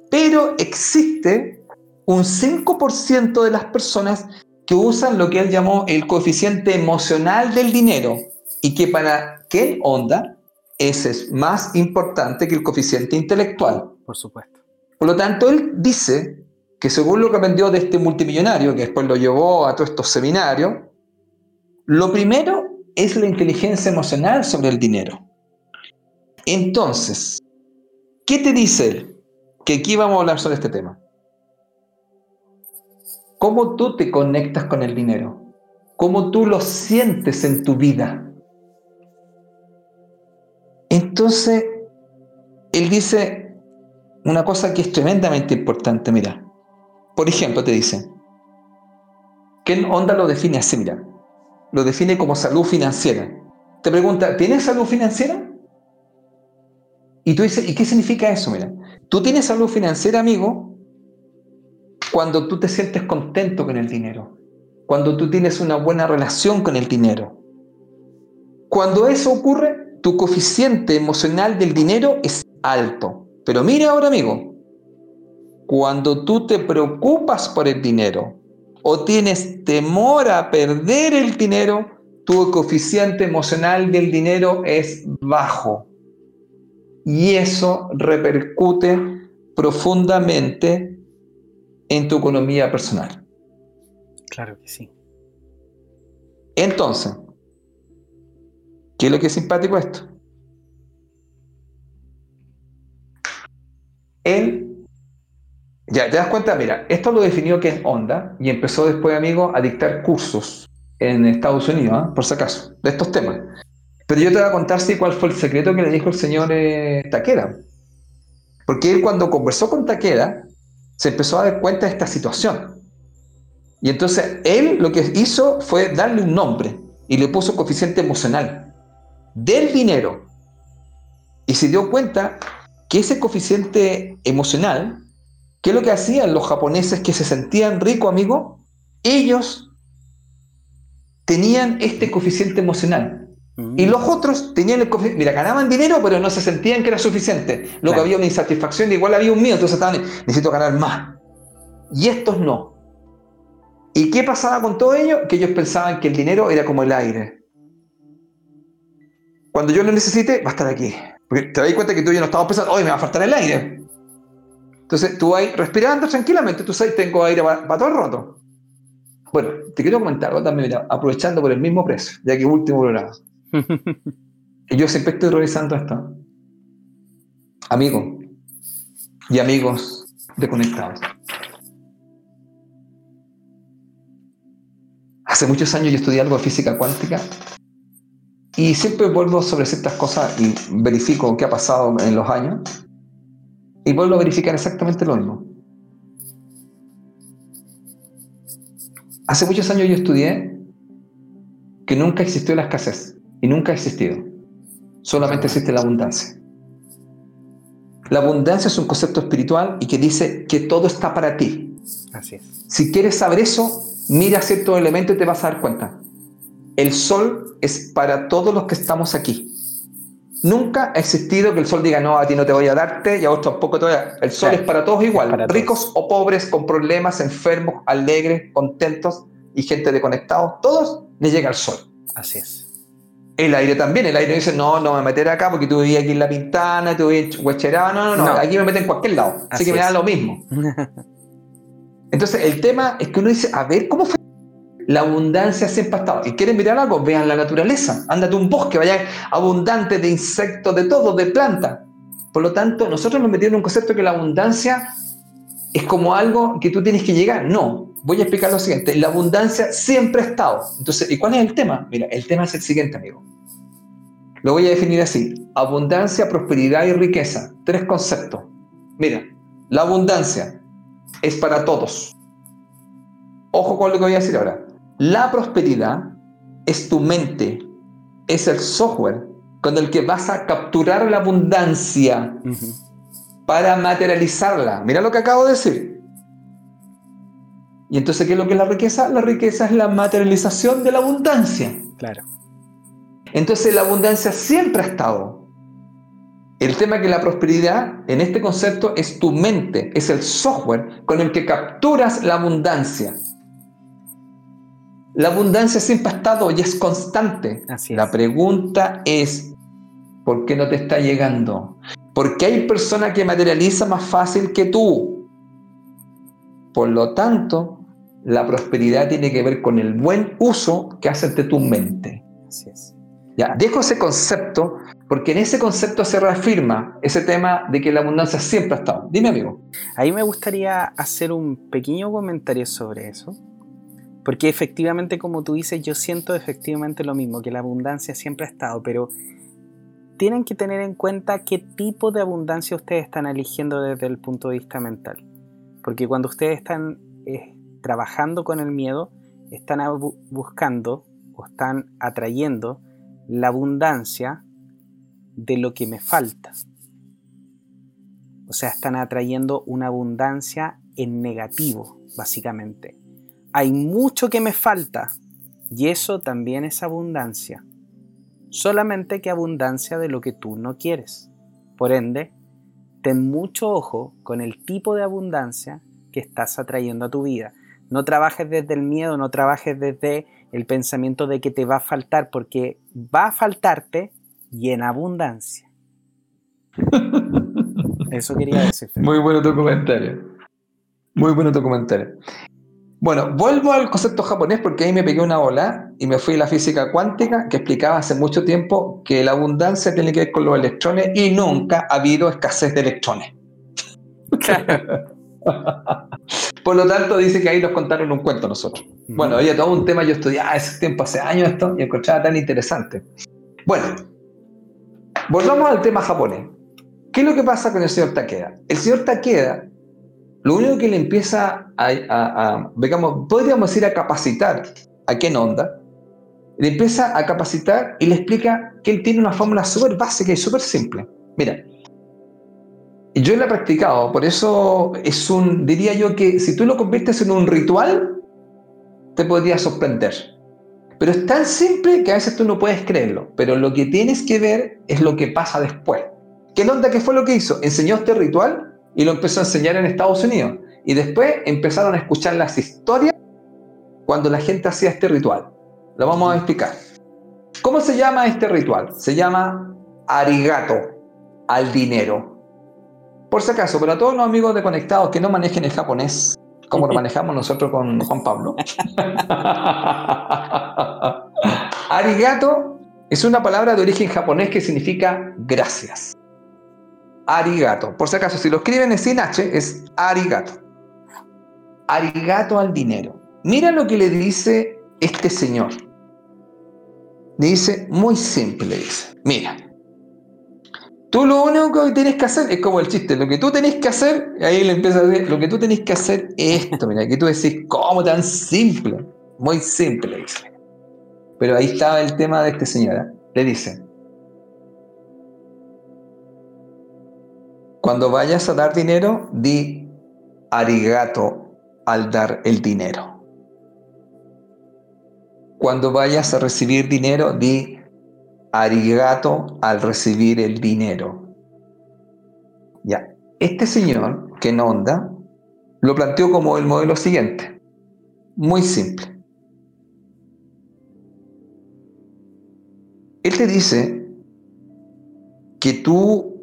Pero existe un 5% de las personas que usan lo que él llamó el coeficiente emocional del dinero y que para qué onda ese es más importante que el coeficiente intelectual. Por supuesto. Por lo tanto, él dice que según lo que aprendió de este multimillonario, que después lo llevó a todos estos seminarios, lo primero es la inteligencia emocional sobre el dinero. Entonces, ¿qué te dice él? Que aquí vamos a hablar sobre este tema. ¿Cómo tú te conectas con el dinero? ¿Cómo tú lo sientes en tu vida? Entonces, él dice una cosa que es tremendamente importante, mira. Por ejemplo, te dice, ¿qué onda lo define así? Mira, lo define como salud financiera. Te pregunta, ¿tienes salud financiera? Y tú dices, ¿y qué significa eso? Mira, tú tienes salud financiera, amigo, cuando tú te sientes contento con el dinero, cuando tú tienes una buena relación con el dinero. Cuando eso ocurre, tu coeficiente emocional del dinero es alto. Pero mira ahora, amigo, cuando tú te preocupas por el dinero o tienes temor a perder el dinero, tu coeficiente emocional del dinero es bajo y eso repercute profundamente en tu economía personal. Claro que sí. Entonces, ¿qué es lo que es simpático esto? Él, ya te das cuenta, mira, esto lo definió que es Onda y empezó después, amigo, a dictar cursos en Estados Unidos, ¿ah? por si acaso, de estos temas. Pero yo te voy a contar sí, cuál fue el secreto que le dijo el señor eh, Taqueda. Porque él cuando conversó con Taqueda, se empezó a dar cuenta de esta situación. Y entonces él lo que hizo fue darle un nombre y le puso coeficiente emocional del dinero. Y se dio cuenta que ese coeficiente emocional, ¿qué es lo que hacían los japoneses que se sentían ricos, amigo? Ellos tenían este coeficiente emocional. Y los otros tenían el mira, ganaban dinero, pero no se sentían que era suficiente. Lo que había una insatisfacción, igual había un miedo, entonces estaban, necesito ganar más. Y estos no. ¿Y qué pasaba con todo ello? Que ellos pensaban que el dinero era como el aire. Cuando yo lo necesite, va a estar aquí. Porque te das cuenta que tú ya no estabas pensando, hoy me va a faltar el aire. Entonces tú vas respirando tranquilamente, tú sabes, tengo aire para, todo el rato. Bueno, te quiero comentar algo también, mira, aprovechando por el mismo precio, ya que último programa y yo siempre estoy revisando esto. Amigos y amigos de Conectados. Hace muchos años yo estudié algo de física cuántica y siempre vuelvo sobre ciertas cosas y verifico qué ha pasado en los años y vuelvo a verificar exactamente lo mismo. Hace muchos años yo estudié que nunca existió la escasez y nunca ha existido. Solamente existe la abundancia. La abundancia es un concepto espiritual y que dice que todo está para ti. Así es. Si quieres saber eso, mira ciertos elementos y te vas a dar cuenta. El sol es para todos los que estamos aquí. Nunca ha existido que el sol diga, no, a ti no te voy a darte y a otros tampoco te voy a... El sol es para todos igual, ricos o pobres, con problemas, enfermos, alegres, contentos y gente desconectados, todos les llega el sol. Así es. El aire también, el aire dice, no, no me meter acá porque tú vivías aquí en La Pintana, tú vivías en Huecherá, no, no, no, aquí me meten en cualquier lado, así, que me da lo mismo. Entonces, el tema es que uno dice, a ver, ¿cómo fue? La abundancia siempre ha estado. ¿Y quieren mirar algo? Vean la naturaleza. Ándate un bosque, vaya abundante de insectos, de todo, de plantas. Por lo tanto, nosotros nos metimos en un concepto que la abundancia es como algo que tú tienes que llegar. No, voy a explicar lo siguiente. La abundancia siempre ha estado. Entonces, ¿y cuál es el tema? Mira, el tema es el siguiente, amigo. Lo voy a definir así. Abundancia, prosperidad y riqueza. Tres conceptos. Mira, la abundancia es para todos. Ojo con lo que voy a decir ahora. La prosperidad es tu mente, es el software con el que vas a capturar la abundancia para materializarla. Mira lo que acabo de decir. Y entonces, ¿qué es lo que es la riqueza? La riqueza es la materialización de la abundancia. Claro. Entonces, la abundancia siempre ha estado. El tema es que la prosperidad, en este concepto, es tu mente, es el software con el que capturas la abundancia. La abundancia siempre ha estado y es constante. La pregunta es, ¿por qué no te está llegando? Porque hay personas que materializan más fácil que tú. Por lo tanto, la prosperidad tiene que ver con el buen uso que haces de tu mente. Así es. Ya, dejo ese concepto porque en ese concepto se reafirma ese tema de que la abundancia siempre ha estado. Dime, amigo. Ahí me gustaría hacer un pequeño comentario sobre eso. Porque efectivamente, como tú dices, yo siento efectivamente lo mismo, que la abundancia siempre ha estado, pero tienen que tener en cuenta qué tipo de abundancia ustedes están eligiendo desde el punto de vista mental. Porque cuando ustedes están eh, trabajando con el miedo, están buscando o están atrayendo la abundancia de lo que me falta. O sea, están atrayendo una abundancia en negativo, básicamente hay mucho que me falta y eso también es abundancia. Solamente que abundancia de lo que tú no quieres. Por ende, ten mucho ojo con el tipo de abundancia que estás atrayendo a tu vida. No trabajes desde el miedo, no trabajes desde el pensamiento de que te va a faltar, porque va a faltarte y en abundancia. Eso quería decir. Muy bueno tu comentario. Muy bueno tu comentario. Bueno, vuelvo al concepto japonés porque ahí me pegué una ola y me fui a la física cuántica que explicaba hace mucho tiempo que la abundancia tiene que ver con los electrones y nunca ha habido escasez de electrones. Por lo tanto, dice que ahí nos contaron un cuento nosotros. Bueno, oye, todo un tema yo estudiaba ese tiempo, hace años esto, y encontraba tan interesante. Bueno, volvamos al tema japonés. ¿Qué es lo que pasa con el señor Takeda? El señor Takeda lo único que le empieza a, digamos, podríamos decir a capacitar a Ken Onda, le empieza a capacitar y le explica que él tiene una fórmula súper básica y súper simple. Mira, yo la he practicado, por eso es un, diría yo que si tú lo conviertes en un ritual, te podría sorprender. Pero es tan simple que a veces tú no puedes creerlo, pero lo que tienes que ver es lo que pasa después. ¿Qué onda? ¿Qué fue lo que hizo? Enseñó este ritual y lo empezó a enseñar en Estados Unidos. Y después empezaron a escuchar las historias cuando la gente hacía este ritual. Lo vamos a explicar. ¿Cómo se llama este ritual? Se llama arigato al dinero. Por si acaso, para todos los amigos de Conectados que no manejen el japonés, como lo manejamos nosotros con Juan Pablo. arigato es una palabra de origen japonés que significa gracias arigato. Por si acaso, si lo escriben en sin H, es arigato. Arigato al dinero. Mira lo que le dice este señor. Le dice, muy simple, le dice, mira, tú lo único que tienes que hacer es como el chiste, lo que tú tenés que hacer, ahí le empieza a decir, lo que tú tenés que hacer es esto, mira, que tú decís, ¿cómo tan simple? Muy simple, dice. Pero ahí estaba el tema de este señor. ¿eh? Le dice, cuando vayas a dar dinero, di arigato al dar el dinero. Cuando vayas a recibir dinero, di arigato al recibir el dinero. Ya, este señor, que no onda, lo planteó como el modelo siguiente. Muy simple. Él te dice que tú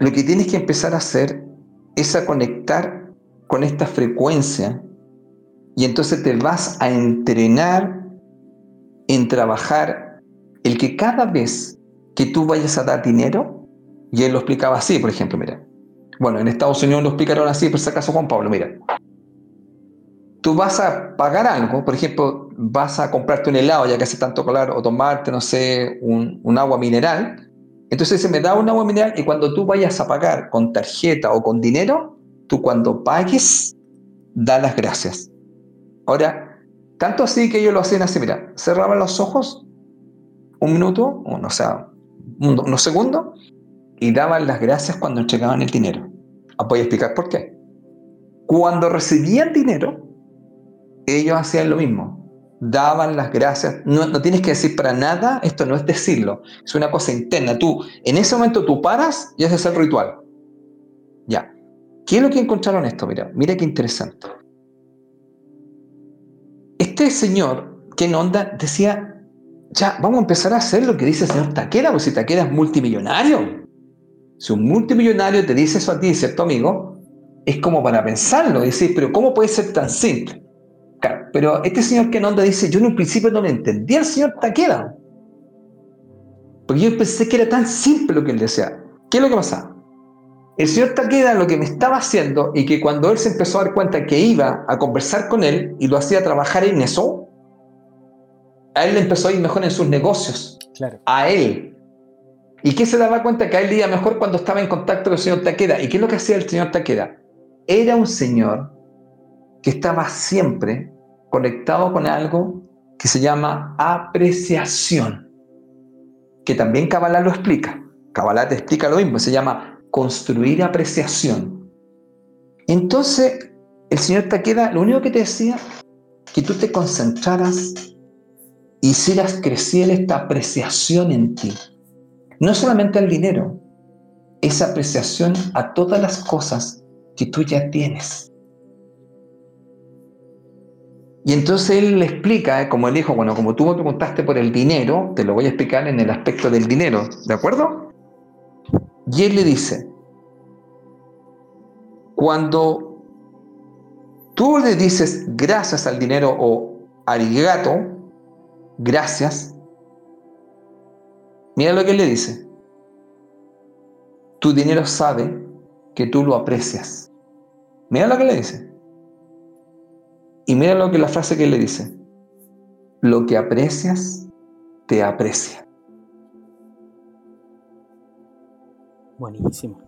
lo que tienes que empezar a hacer es a conectar con esta frecuencia y entonces te vas a entrenar en trabajar el que cada vez que tú vayas a dar dinero, y él lo explicaba así, por ejemplo, mira, bueno, en Estados Unidos lo explicaron así, por si acaso Juan Pablo, mira, tú vas a pagar algo, por ejemplo, vas a comprarte un helado, ya que hace tanto calor, o tomarte, no sé, un agua mineral, entonces se me da un agua mineral y cuando tú vayas a pagar con tarjeta o con dinero, tú cuando pagues, da las gracias. Ahora, tanto así que ellos lo hacían así, mira, cerraban los ojos un minuto, o no sea, unos segundos, y daban las gracias cuando entregaban el dinero. Ah, voy a explicar por qué. Cuando recibían dinero, ellos hacían lo mismo. Daban las gracias. No, no, tienes que decir para nada, esto no es decirlo. Es una cosa interna. Tú, en ese momento tú paras y haces el ritual. Ya. ¿Qué es lo que encontraron esto? Mira, mira qué interesante. Este señor, Ken Onda, decía, ya, vamos a empezar a hacer lo que dice el señor Taquera, porque si Taquera es multimillonario. Si un multimillonario te dice eso a ti, ¿cierto, amigo? Es como para pensarlo, decir, pero ¿cómo puede ser tan simple? Pero este señor Ken Onda dice, yo en un principio no le entendía al señor Taquera. Porque yo pensé que era tan simple lo que él decía. ¿Qué es lo que pasa? El señor Taqueda lo que me estaba haciendo y que cuando él se empezó a dar cuenta que iba a conversar con él y lo hacía trabajar en eso, a él le empezó a ir mejor en sus negocios. Claro. A él. ¿Y qué se daba cuenta? Que a él le iba mejor cuando estaba en contacto con el señor Taqueda. ¿Y qué es lo que hacía el señor Taqueda? Era un señor que estaba siempre conectado con algo que se llama apreciación. Que también Kabbalah lo explica. Kabbalah te explica lo mismo, se llama construir apreciación. Entonces, el Señor te queda, lo único que te decía, que tú te concentraras y hicieras crecer esta apreciación en ti. No solamente al dinero, esa apreciación a todas las cosas que tú ya tienes. Y entonces él le explica, eh, como él dijo, bueno, como tú me por el dinero, te lo voy a explicar en el aspecto del dinero, ¿de acuerdo? Y él le dice, cuando tú le dices gracias al dinero o arigato, gracias, mira lo que él le dice. Tu dinero sabe que tú lo aprecias. Mira lo que le dice. Y mira lo que la frase que le dice. Lo que aprecias, te aprecia. Buenísimo.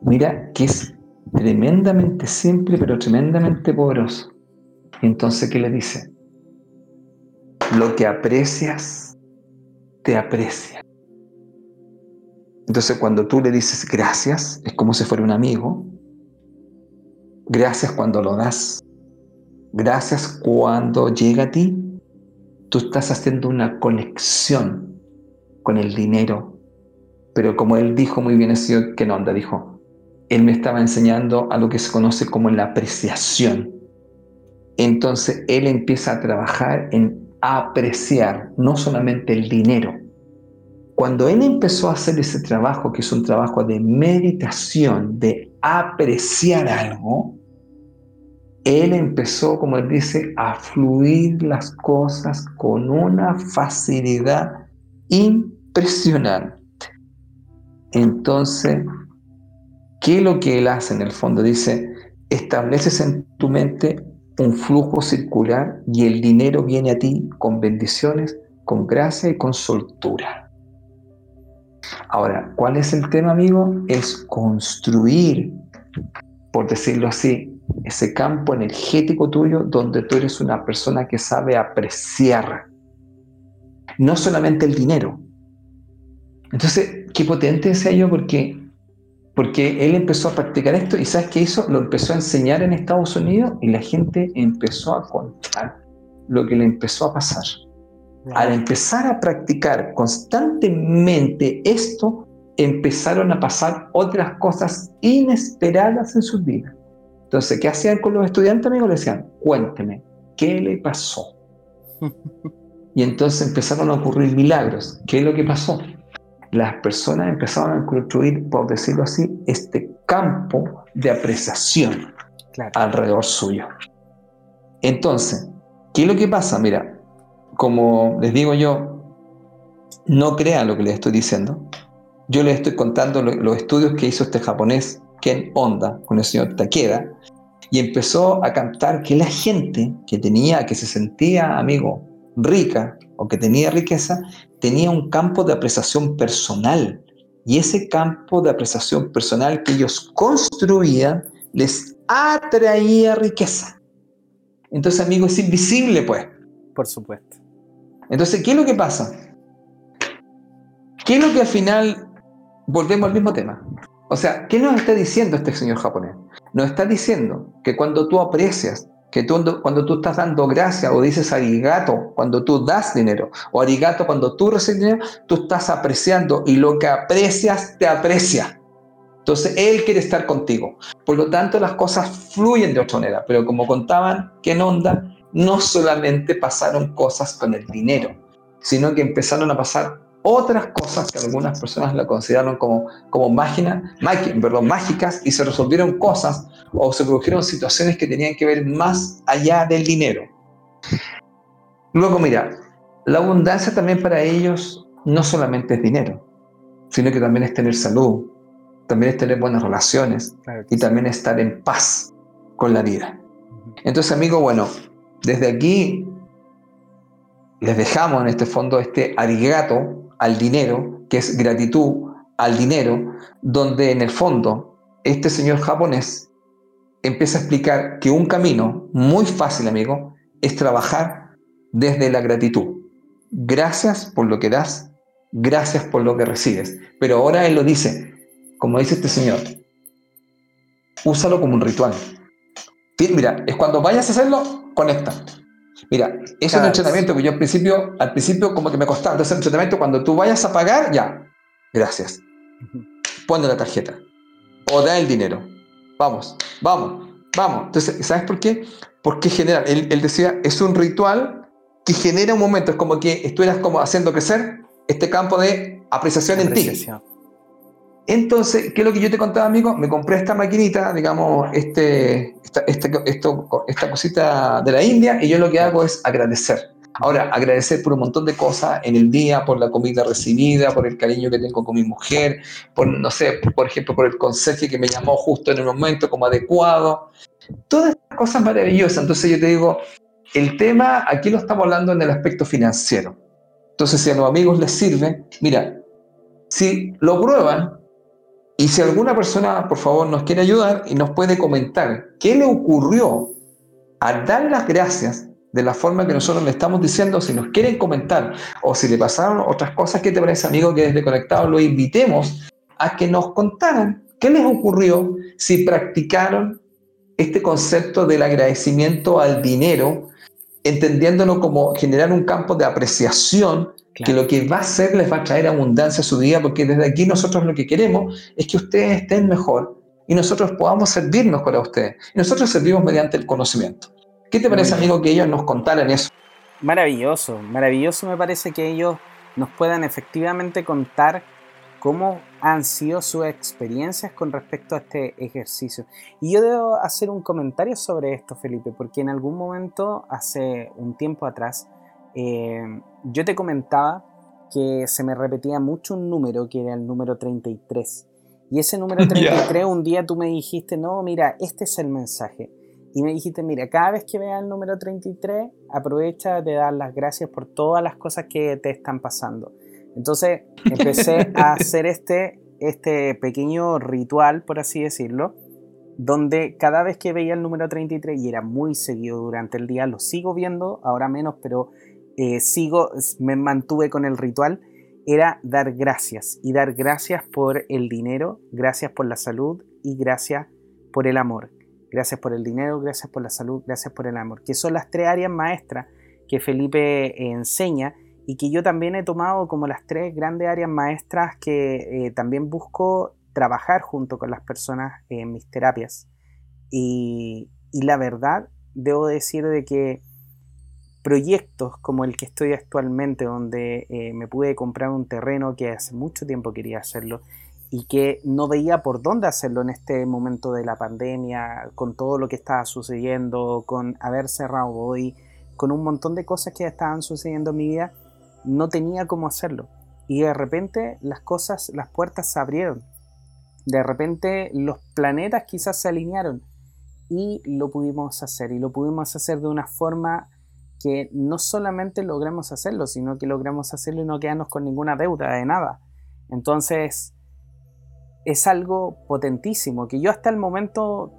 Mira que es tremendamente simple, pero tremendamente poderoso. Entonces, ¿qué le dice? Lo que aprecias, te aprecia. Entonces, cuando tú le dices gracias, es como si fuera un amigo. Gracias cuando lo das. Gracias cuando llega a ti. Tú estás haciendo una conexión con el dinero pero como él dijo muy bien el señor Kenonda, dijo, él me estaba enseñando a lo que se conoce como la apreciación. Entonces él empieza a trabajar en apreciar no solamente el dinero. Cuando él empezó a hacer ese trabajo, que es un trabajo de meditación, de apreciar algo, él empezó, como él dice, a fluir las cosas con una facilidad impresionante. Entonces, ¿qué es lo que él hace en el fondo? Dice, estableces en tu mente un flujo circular y el dinero viene a ti con bendiciones, con gracia y con soltura. Ahora, ¿cuál es el tema, amigo? Es construir, por decirlo así, ese campo energético tuyo donde tú eres una persona que sabe apreciar no solamente el dinero. Entonces, qué potente decía yo porque porque él empezó a practicar esto y ¿sabes qué hizo? Lo empezó a enseñar en Estados Unidos y la gente empezó a contar lo que le empezó a pasar. Al empezar a practicar constantemente esto, empezaron a pasar otras cosas inesperadas en sus vidas. Entonces, ¿qué hacían con los estudiantes, amigos? Le decían, cuénteme, ¿qué le pasó? y entonces empezaron a ocurrir milagros. ¿Qué es lo que pasó? Las personas empezaron a construir, por decirlo así, este campo de apreciación alrededor suyo. Entonces, ¿qué es lo que pasa? Mira, como les digo yo, no crean lo que les estoy diciendo. Yo les estoy contando los estudios que hizo este japonés, Ken Onda, con el señor Takeda, y empezó a cantar que la gente que tenía, que se sentía, amigo, rica o que tenía riqueza, tenía un campo de apreciación personal. Y ese campo de apreciación personal que ellos construían les atraía riqueza. Entonces, amigo, es invisible, pues. Por supuesto. Entonces, ¿qué es lo que pasa? ¿Qué es lo que al final volvemos al mismo tema? O sea, ¿qué nos está diciendo este señor japonés? Nos está diciendo que cuando tú aprecias, que tú, cuando tú estás dando gracias o dices arigato cuando tú das dinero o arigato cuando tú recibes dinero, tú estás apreciando y lo que aprecias te aprecia. Entonces Él quiere estar contigo. Por lo tanto, las cosas fluyen de otra manera. Pero como contaban que en onda, no solamente pasaron cosas con el dinero, sino que empezaron a pasar otras cosas que algunas personas la consideraron como, como máquina, perdón, mágicas y se resolvieron cosas o se produjeron situaciones que tenían que ver más allá del dinero. Luego, mira, la abundancia también para ellos no solamente es dinero, sino que también es tener salud, también es tener buenas relaciones y también estar en paz con la vida. Entonces, amigo, bueno, desde aquí les dejamos en este fondo este arigato al dinero, que es gratitud al dinero, donde en el fondo este señor japonés empieza a explicar que un camino muy fácil, amigo, es trabajar desde la gratitud. Gracias por lo que das, gracias por lo que recibes. Pero ahora él lo dice, como dice este señor, úsalo como un ritual. Mira, es cuando vayas a hacerlo, conecta. Mira, es un entrenamiento que yo al principio, al principio como que me costaba. Entonces, el entrenamiento, cuando tú vayas a pagar, ya, gracias. Pon la tarjeta. O da el dinero. Vamos, vamos, vamos. Entonces, ¿sabes por qué? Porque genera, él, él decía, es un ritual que genera un momento, es como que estuvieras como haciendo crecer este campo de apreciación, apreciación. en ti. Entonces, ¿qué es lo que yo te contaba, amigo? Me compré esta maquinita, digamos, este, esta, este, esto, esta cosita de la India, y yo lo que hago es agradecer. Ahora, agradecer por un montón de cosas en el día, por la comida recibida, por el cariño que tengo con mi mujer, por, no sé, por ejemplo, por el consejo que me llamó justo en el momento como adecuado. Todas estas cosas maravillosas. Entonces yo te digo, el tema, aquí lo estamos hablando en el aspecto financiero. Entonces, si a los amigos les sirve, mira, si lo prueban, y si alguna persona, por favor, nos quiere ayudar y nos puede comentar qué le ocurrió al dar las gracias de la forma que nosotros le estamos diciendo, si nos quieren comentar o si le pasaron otras cosas, ¿qué te parece, amigo, que desde Conectado lo invitemos a que nos contaran qué les ocurrió si practicaron este concepto del agradecimiento al dinero, entendiéndolo como generar un campo de apreciación que lo que va a hacer les va a traer abundancia a su vida, porque desde aquí nosotros lo que queremos es que ustedes estén mejor y nosotros podamos servirnos para ustedes. Y nosotros servimos mediante el conocimiento. ¿Qué te parece, amigo, que ellos nos contaran eso? Maravilloso, maravilloso me parece que ellos nos puedan efectivamente contar cómo han sido sus experiencias con respecto a este ejercicio. Y yo debo hacer un comentario sobre esto, Felipe, porque en algún momento, hace un tiempo atrás, eh, yo te comentaba que se me repetía mucho un número que era el número 33. Y ese número 33 un día tú me dijiste, no, mira, este es el mensaje. Y me dijiste, mira, cada vez que veas el número 33, aprovecha de dar las gracias por todas las cosas que te están pasando. Entonces empecé a hacer este, este pequeño ritual, por así decirlo, donde cada vez que veía el número 33 y era muy seguido durante el día, lo sigo viendo, ahora menos, pero eh, sigo, me mantuve con el ritual, era dar gracias y dar gracias por el dinero, gracias por la salud y gracias por el amor. Gracias por el dinero, gracias por la salud, gracias por el amor, que son las tres áreas maestras que Felipe enseña y que yo también he tomado como las tres grandes áreas maestras que eh, también busco trabajar junto con las personas en mis terapias. Y, la verdad, debo decir de que proyectos como el que estoy actualmente, donde eh, me pude comprar un terreno que hace mucho tiempo quería hacerlo y que no veía por dónde hacerlo en este momento de la pandemia, con todo lo que estaba sucediendo, con haber cerrado hoy, con un montón de cosas que estaban sucediendo en mi vida, no tenía cómo hacerlo. Y de repente las cosas, las puertas se abrieron de repente los planetas quizás se alinearon y lo pudimos hacer y lo pudimos hacer de una forma que no solamente logramos hacerlo, sino que logramos hacerlo y no quedarnos con ninguna deuda de nada. Entonces, es algo potentísimo que yo hasta el momento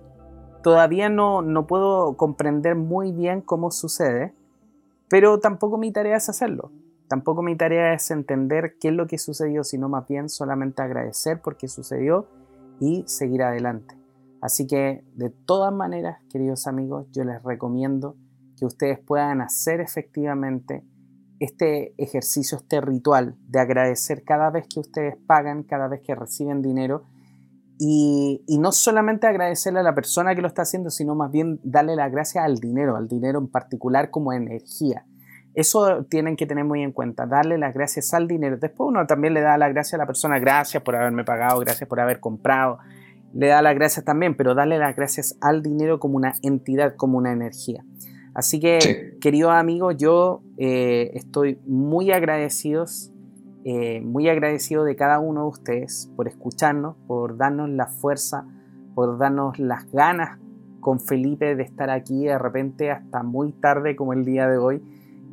todavía no, no puedo comprender muy bien cómo sucede, pero tampoco mi tarea es hacerlo. Tampoco mi tarea es entender qué es lo que sucedió, sino más bien solamente agradecer por qué sucedió y seguir adelante. Así que de todas maneras, queridos amigos, yo les recomiendo que ustedes puedan hacer efectivamente este ejercicio, este ritual de agradecer cada vez que ustedes pagan, cada vez que reciben dinero y, no solamente agradecerle a la persona que lo está haciendo, sino más bien darle la gracia al dinero, al dinero en particular como energía. Eso tienen que tener muy en cuenta, darle las gracias al dinero. Después uno también le da las gracias a la persona, gracias por haberme pagado, gracias por haber comprado. Le da las gracias también, pero darle las gracias al dinero como una entidad, como una energía. Así que, queridos amigos, yo eh, estoy muy agradecidos, eh, muy agradecido de cada uno de ustedes por escucharnos, por darnos la fuerza, por darnos las ganas con Felipe de estar aquí de repente hasta muy tarde como el día de hoy.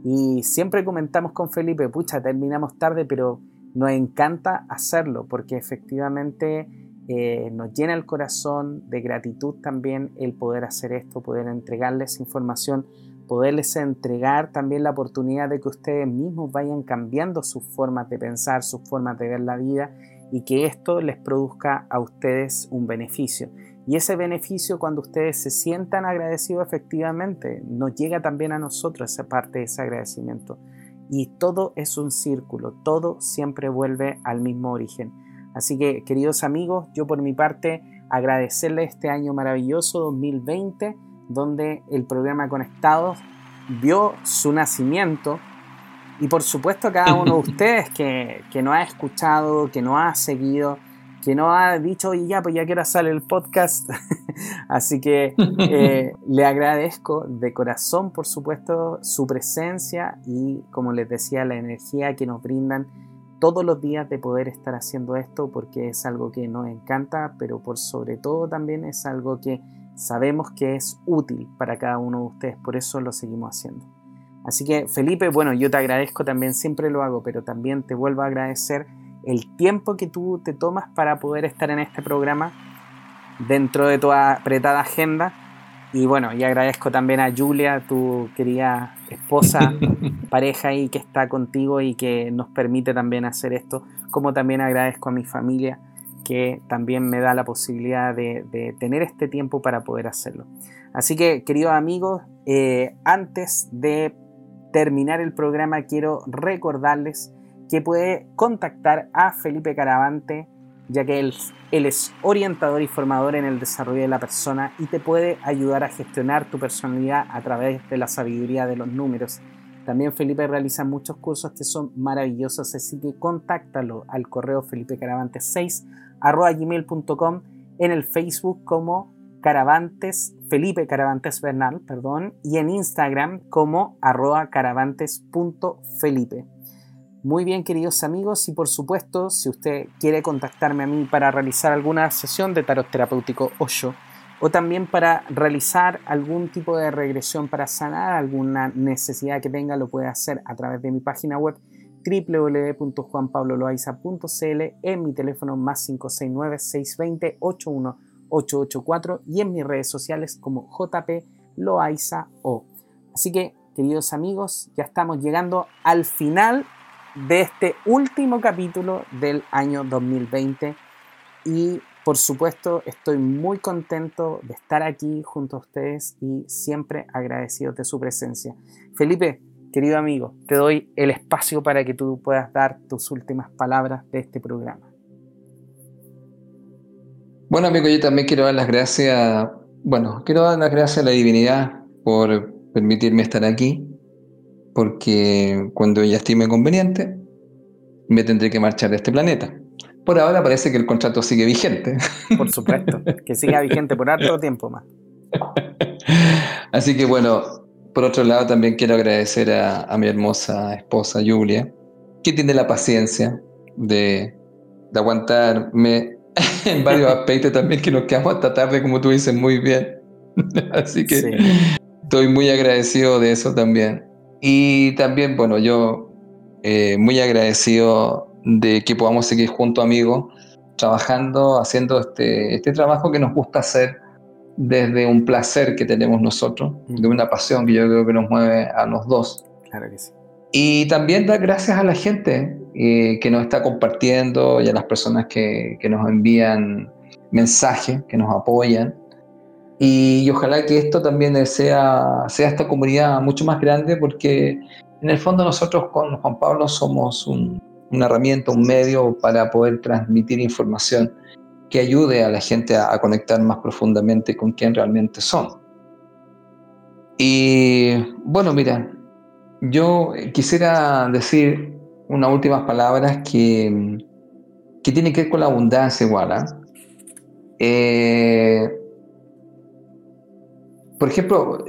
Y siempre comentamos con Felipe, pucha, terminamos tarde, pero nos encanta hacerlo porque efectivamente eh, nos llena el corazón de gratitud también el poder hacer esto, poder entregarles información, poderles entregar también la oportunidad de que ustedes mismos vayan cambiando sus formas de pensar, sus formas de ver la vida y que esto les produzca a ustedes un beneficio. Y ese beneficio, cuando ustedes se sientan agradecidos efectivamente, nos llega también a nosotros esa parte de ese agradecimiento. Y todo es un círculo, todo siempre vuelve al mismo origen. Así que, queridos amigos, yo por mi parte agradecerles este año maravilloso 2020, donde el programa Conectados vio su nacimiento. Y por supuesto a cada uno de ustedes que, que nos ha escuchado, que nos ha seguido, que no ha dicho, oye, ya, pues ya quiero hacer el podcast. Así que eh, le agradezco de corazón, por supuesto, su presencia y, como les decía, la energía que nos brindan todos los días de poder estar haciendo esto, porque es algo que nos encanta, pero por sobre todo también es algo que sabemos que es útil para cada uno de ustedes, por eso lo seguimos haciendo. Así que, Felipe, bueno, yo te agradezco también, siempre lo hago, pero también te vuelvo a agradecer el tiempo que tú te tomas para poder estar en este programa dentro de tu apretada agenda. Y bueno, y agradezco también a Julia, tu querida esposa, pareja y que está contigo y que nos permite también hacer esto, como también agradezco a mi familia que también me da la posibilidad de, tener este tiempo para poder hacerlo. Así que, queridos amigos, eh, antes de terminar el programa, quiero recordarles que puede contactar a Felipe Caravante, ya que él, es orientador y formador en el desarrollo de la persona y te puede ayudar a gestionar tu personalidad a través de la sabiduría de los números. También Felipe realiza muchos cursos que son maravillosos, así que contáctalo al correo felipecaravante6 gmail.com en el Facebook como Caravantes, Felipe Caravantes Bernal, perdón, y en Instagram como arroba caravantes.felipe. Muy bien, queridos amigos, y por supuesto, si usted quiere contactarme a mí para realizar alguna sesión de tarot terapéutico yo o también para realizar algún tipo de regresión para sanar alguna necesidad que tenga, lo puede hacer a través de mi página web www.juanpabloloaiza.cl en mi teléfono más 569 620 81 884 y en mis redes sociales como JP Loaiza O. Así que, queridos amigos, ya estamos llegando al final de este último capítulo del año 2020 y por supuesto estoy muy contento de estar aquí junto a ustedes y siempre agradecido de su presencia. Felipe, querido amigo, te doy el espacio para que tú puedas dar tus últimas palabras de este programa. Bueno, amigo, yo también quiero dar las gracias, bueno, quiero dar las gracias a la divinidad por permitirme estar aquí, porque cuando ella estime conveniente, me tendré que marchar de este planeta. Por ahora parece que el contrato sigue vigente. Por supuesto, que siga vigente por harto tiempo más. Así que bueno, por otro lado también quiero agradecer a, a mi hermosa esposa Julia, que tiene la paciencia de, de aguantarme en varios aspectos también que nos quedamos hasta tarde, como tú dices muy bien. Así que estoy muy agradecido de eso también. Y también, bueno, yo eh, muy agradecido de que podamos seguir juntos, amigos, trabajando, haciendo este, este trabajo que nos gusta hacer desde un placer que tenemos nosotros, de una pasión que yo creo que nos mueve a los dos. Claro que sí. Y también dar gracias a la gente eh, que nos está compartiendo y a las personas que, que, nos envían mensajes, que nos apoyan. Y, ojalá que esto también sea, sea esta comunidad mucho más grande porque en el fondo nosotros con Juan Pablo somos un, una herramienta, un medio para poder transmitir información que ayude a la gente a, conectar más profundamente con quién realmente son. Y bueno, mira, yo quisiera decir unas últimas palabras que, que tienen que ver con la abundancia igual. ¿ah? Eh, por ejemplo,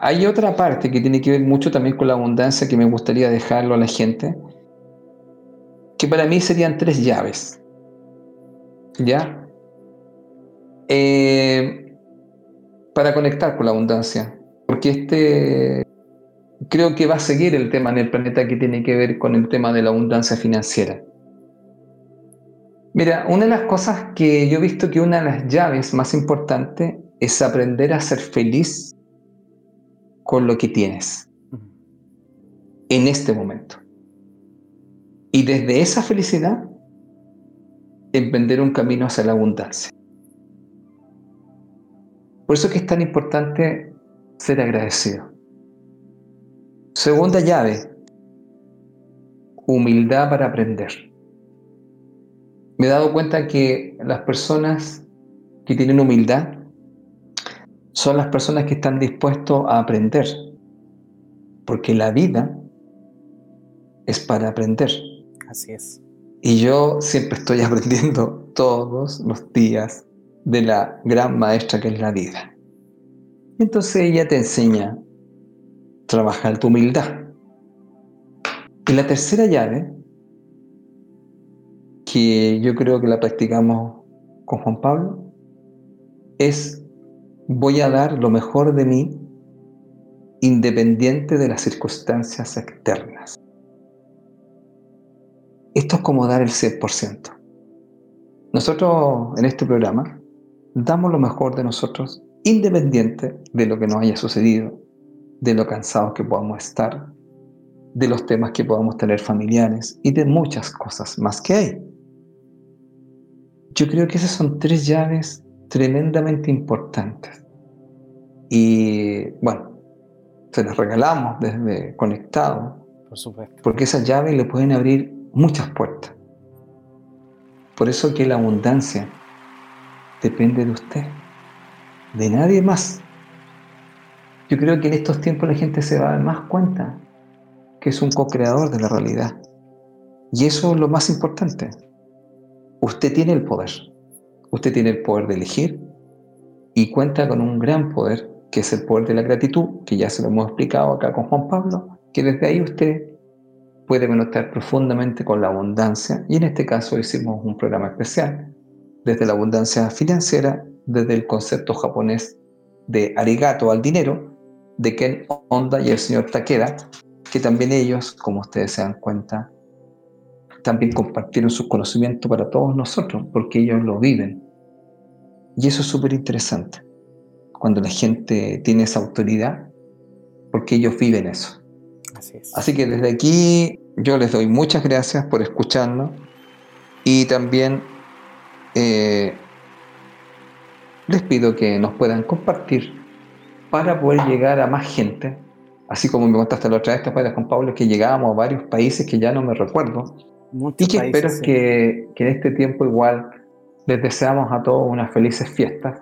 hay otra parte que tiene que ver mucho también con la abundancia que me gustaría dejarlo a la gente, que para mí serían tres llaves. ¿Ya? Eh, para conectar con la abundancia. Porque este creo que va a seguir el tema en el planeta que tiene que ver con el tema de la abundancia financiera. Mira, una de las cosas que yo he visto que una de las llaves más importantes es aprender a ser feliz con lo que tienes en este momento. Y desde esa felicidad, emprender un camino hacia la abundancia. Por eso que es tan importante ser agradecido. Segunda llave, humildad para aprender. Me he dado cuenta que las personas que tienen humildad son las personas que están dispuestos a aprender, porque la vida es para aprender. Así es. Y yo siempre estoy aprendiendo todos los días de la gran maestra que es la vida. Entonces ella te enseña trabajar tu humildad. Y la tercera llave, que yo creo que la practicamos con Juan Pablo, es voy a dar lo mejor de mí independiente de las circunstancias externas. Esto es como dar el 100%. Nosotros en este programa damos lo mejor de nosotros independiente de lo que nos haya sucedido, de lo cansados que podamos estar, de los temas que podamos tener familiares y de muchas cosas más que hay. Yo creo que esas son tres llaves tremendamente importantes. Y bueno, se las regalamos desde conectado. Por supuesto. Porque esas llaves le pueden abrir muchas puertas. Por eso que la abundancia depende de usted, de nadie más. Yo creo que en estos tiempos la gente se va a dar más cuenta que es un co-creador de la realidad. Y eso es lo más importante. Usted tiene el poder. Usted tiene el poder de elegir y cuenta con un gran poder, que es el poder de la gratitud, que ya se lo hemos explicado acá con Juan Pablo, que desde ahí usted puede conectar profundamente con la abundancia. Y en este caso hicimos un programa especial desde la abundancia financiera, desde el concepto japonés de arigato al dinero, de Ken Honda y el señor Takeda, que también ellos, como ustedes se dan cuenta, también compartieron su conocimiento para todos nosotros, porque ellos lo viven. Y eso es súper interesante, cuando la gente tiene esa autoridad, porque ellos viven eso. Así, Así que desde aquí yo les doy muchas gracias por escucharnos y también eh, les pido que nos puedan compartir para poder llegar a más gente. Así como me contaste la otra vez, te con Pablo, que llegábamos a varios países que ya no me recuerdo. y que espero que, que, en este tiempo igual les deseamos a todos unas felices fiestas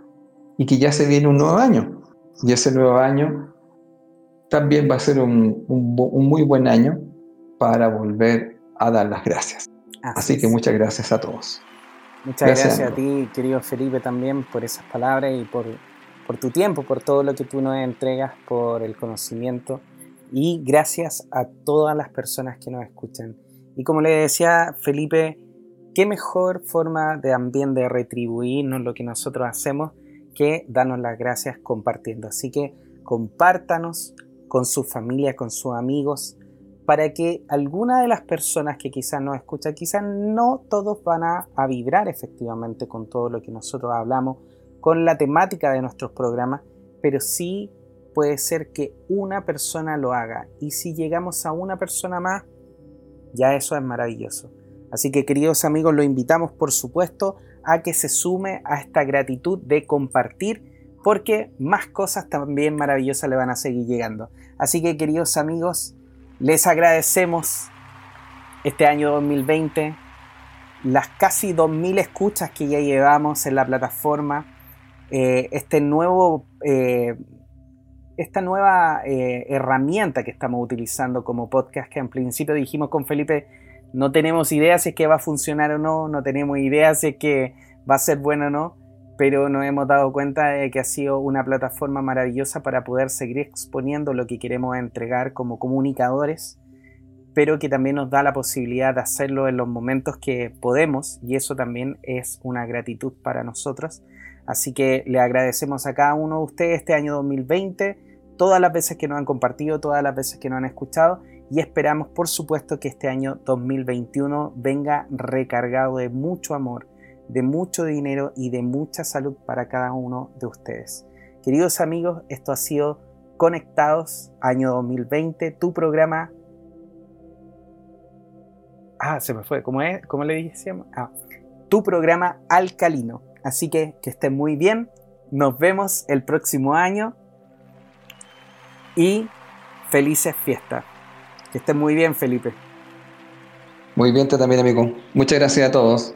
y que ya se viene un nuevo año. Y ese nuevo año también va a ser un, un, muy buen año para volver a dar las gracias. Así, que muchas gracias a todos. Muchas gracias, a ti, querido Felipe, también por esas palabras y por, por tu tiempo, por todo lo que tú nos entregas, por el conocimiento y gracias a todas las personas que nos escuchan. Y como le decía Felipe, qué mejor forma de también de retribuirnos lo que nosotros hacemos que darnos las gracias compartiendo. Así que compártanos con su familia, con sus amigos, para que alguna de las personas que quizás nos escuchan, quizás no todos van a, vibrar efectivamente con todo lo que nosotros hablamos, con la temática de nuestros programas, pero sí puede ser que una persona lo haga. Y si llegamos a una persona más, ya eso es maravilloso. Así que queridos amigos, lo invitamos por supuesto a que se sume a esta gratitud de compartir, porque más cosas también maravillosas le van a seguir llegando. Así que queridos amigos, les agradecemos este año 2020, las casi 2.000 escuchas que ya llevamos en la plataforma, eh, este nuevo, eh, esta nueva eh, herramienta que estamos utilizando como podcast, que en principio dijimos con Felipe, no tenemos idea si es que va a funcionar o no, no tenemos idea si es que va a ser bueno o no, pero nos hemos dado cuenta de que ha sido una plataforma maravillosa para poder seguir exponiendo lo que queremos entregar como comunicadores, pero que también nos da la posibilidad de hacerlo en los momentos que podemos y eso también es una gratitud para nosotros. Así que le agradecemos a cada uno de ustedes este año 2020, todas las veces que nos han compartido, todas las veces que nos han escuchado y esperamos por supuesto que este año 2021 venga recargado de mucho amor, de mucho dinero y de mucha salud para cada uno de ustedes. Queridos amigos, esto ha sido Conectados, año 2020, tu programa... Ah, se me fue, ¿cómo, es? ¿Cómo le decíamos? Ah, tu programa alcalino. Así que que estén muy bien, nos vemos el próximo año y felices fiestas. Que estén muy bien, Felipe. Muy bien, también, amigo. Muchas gracias a todos.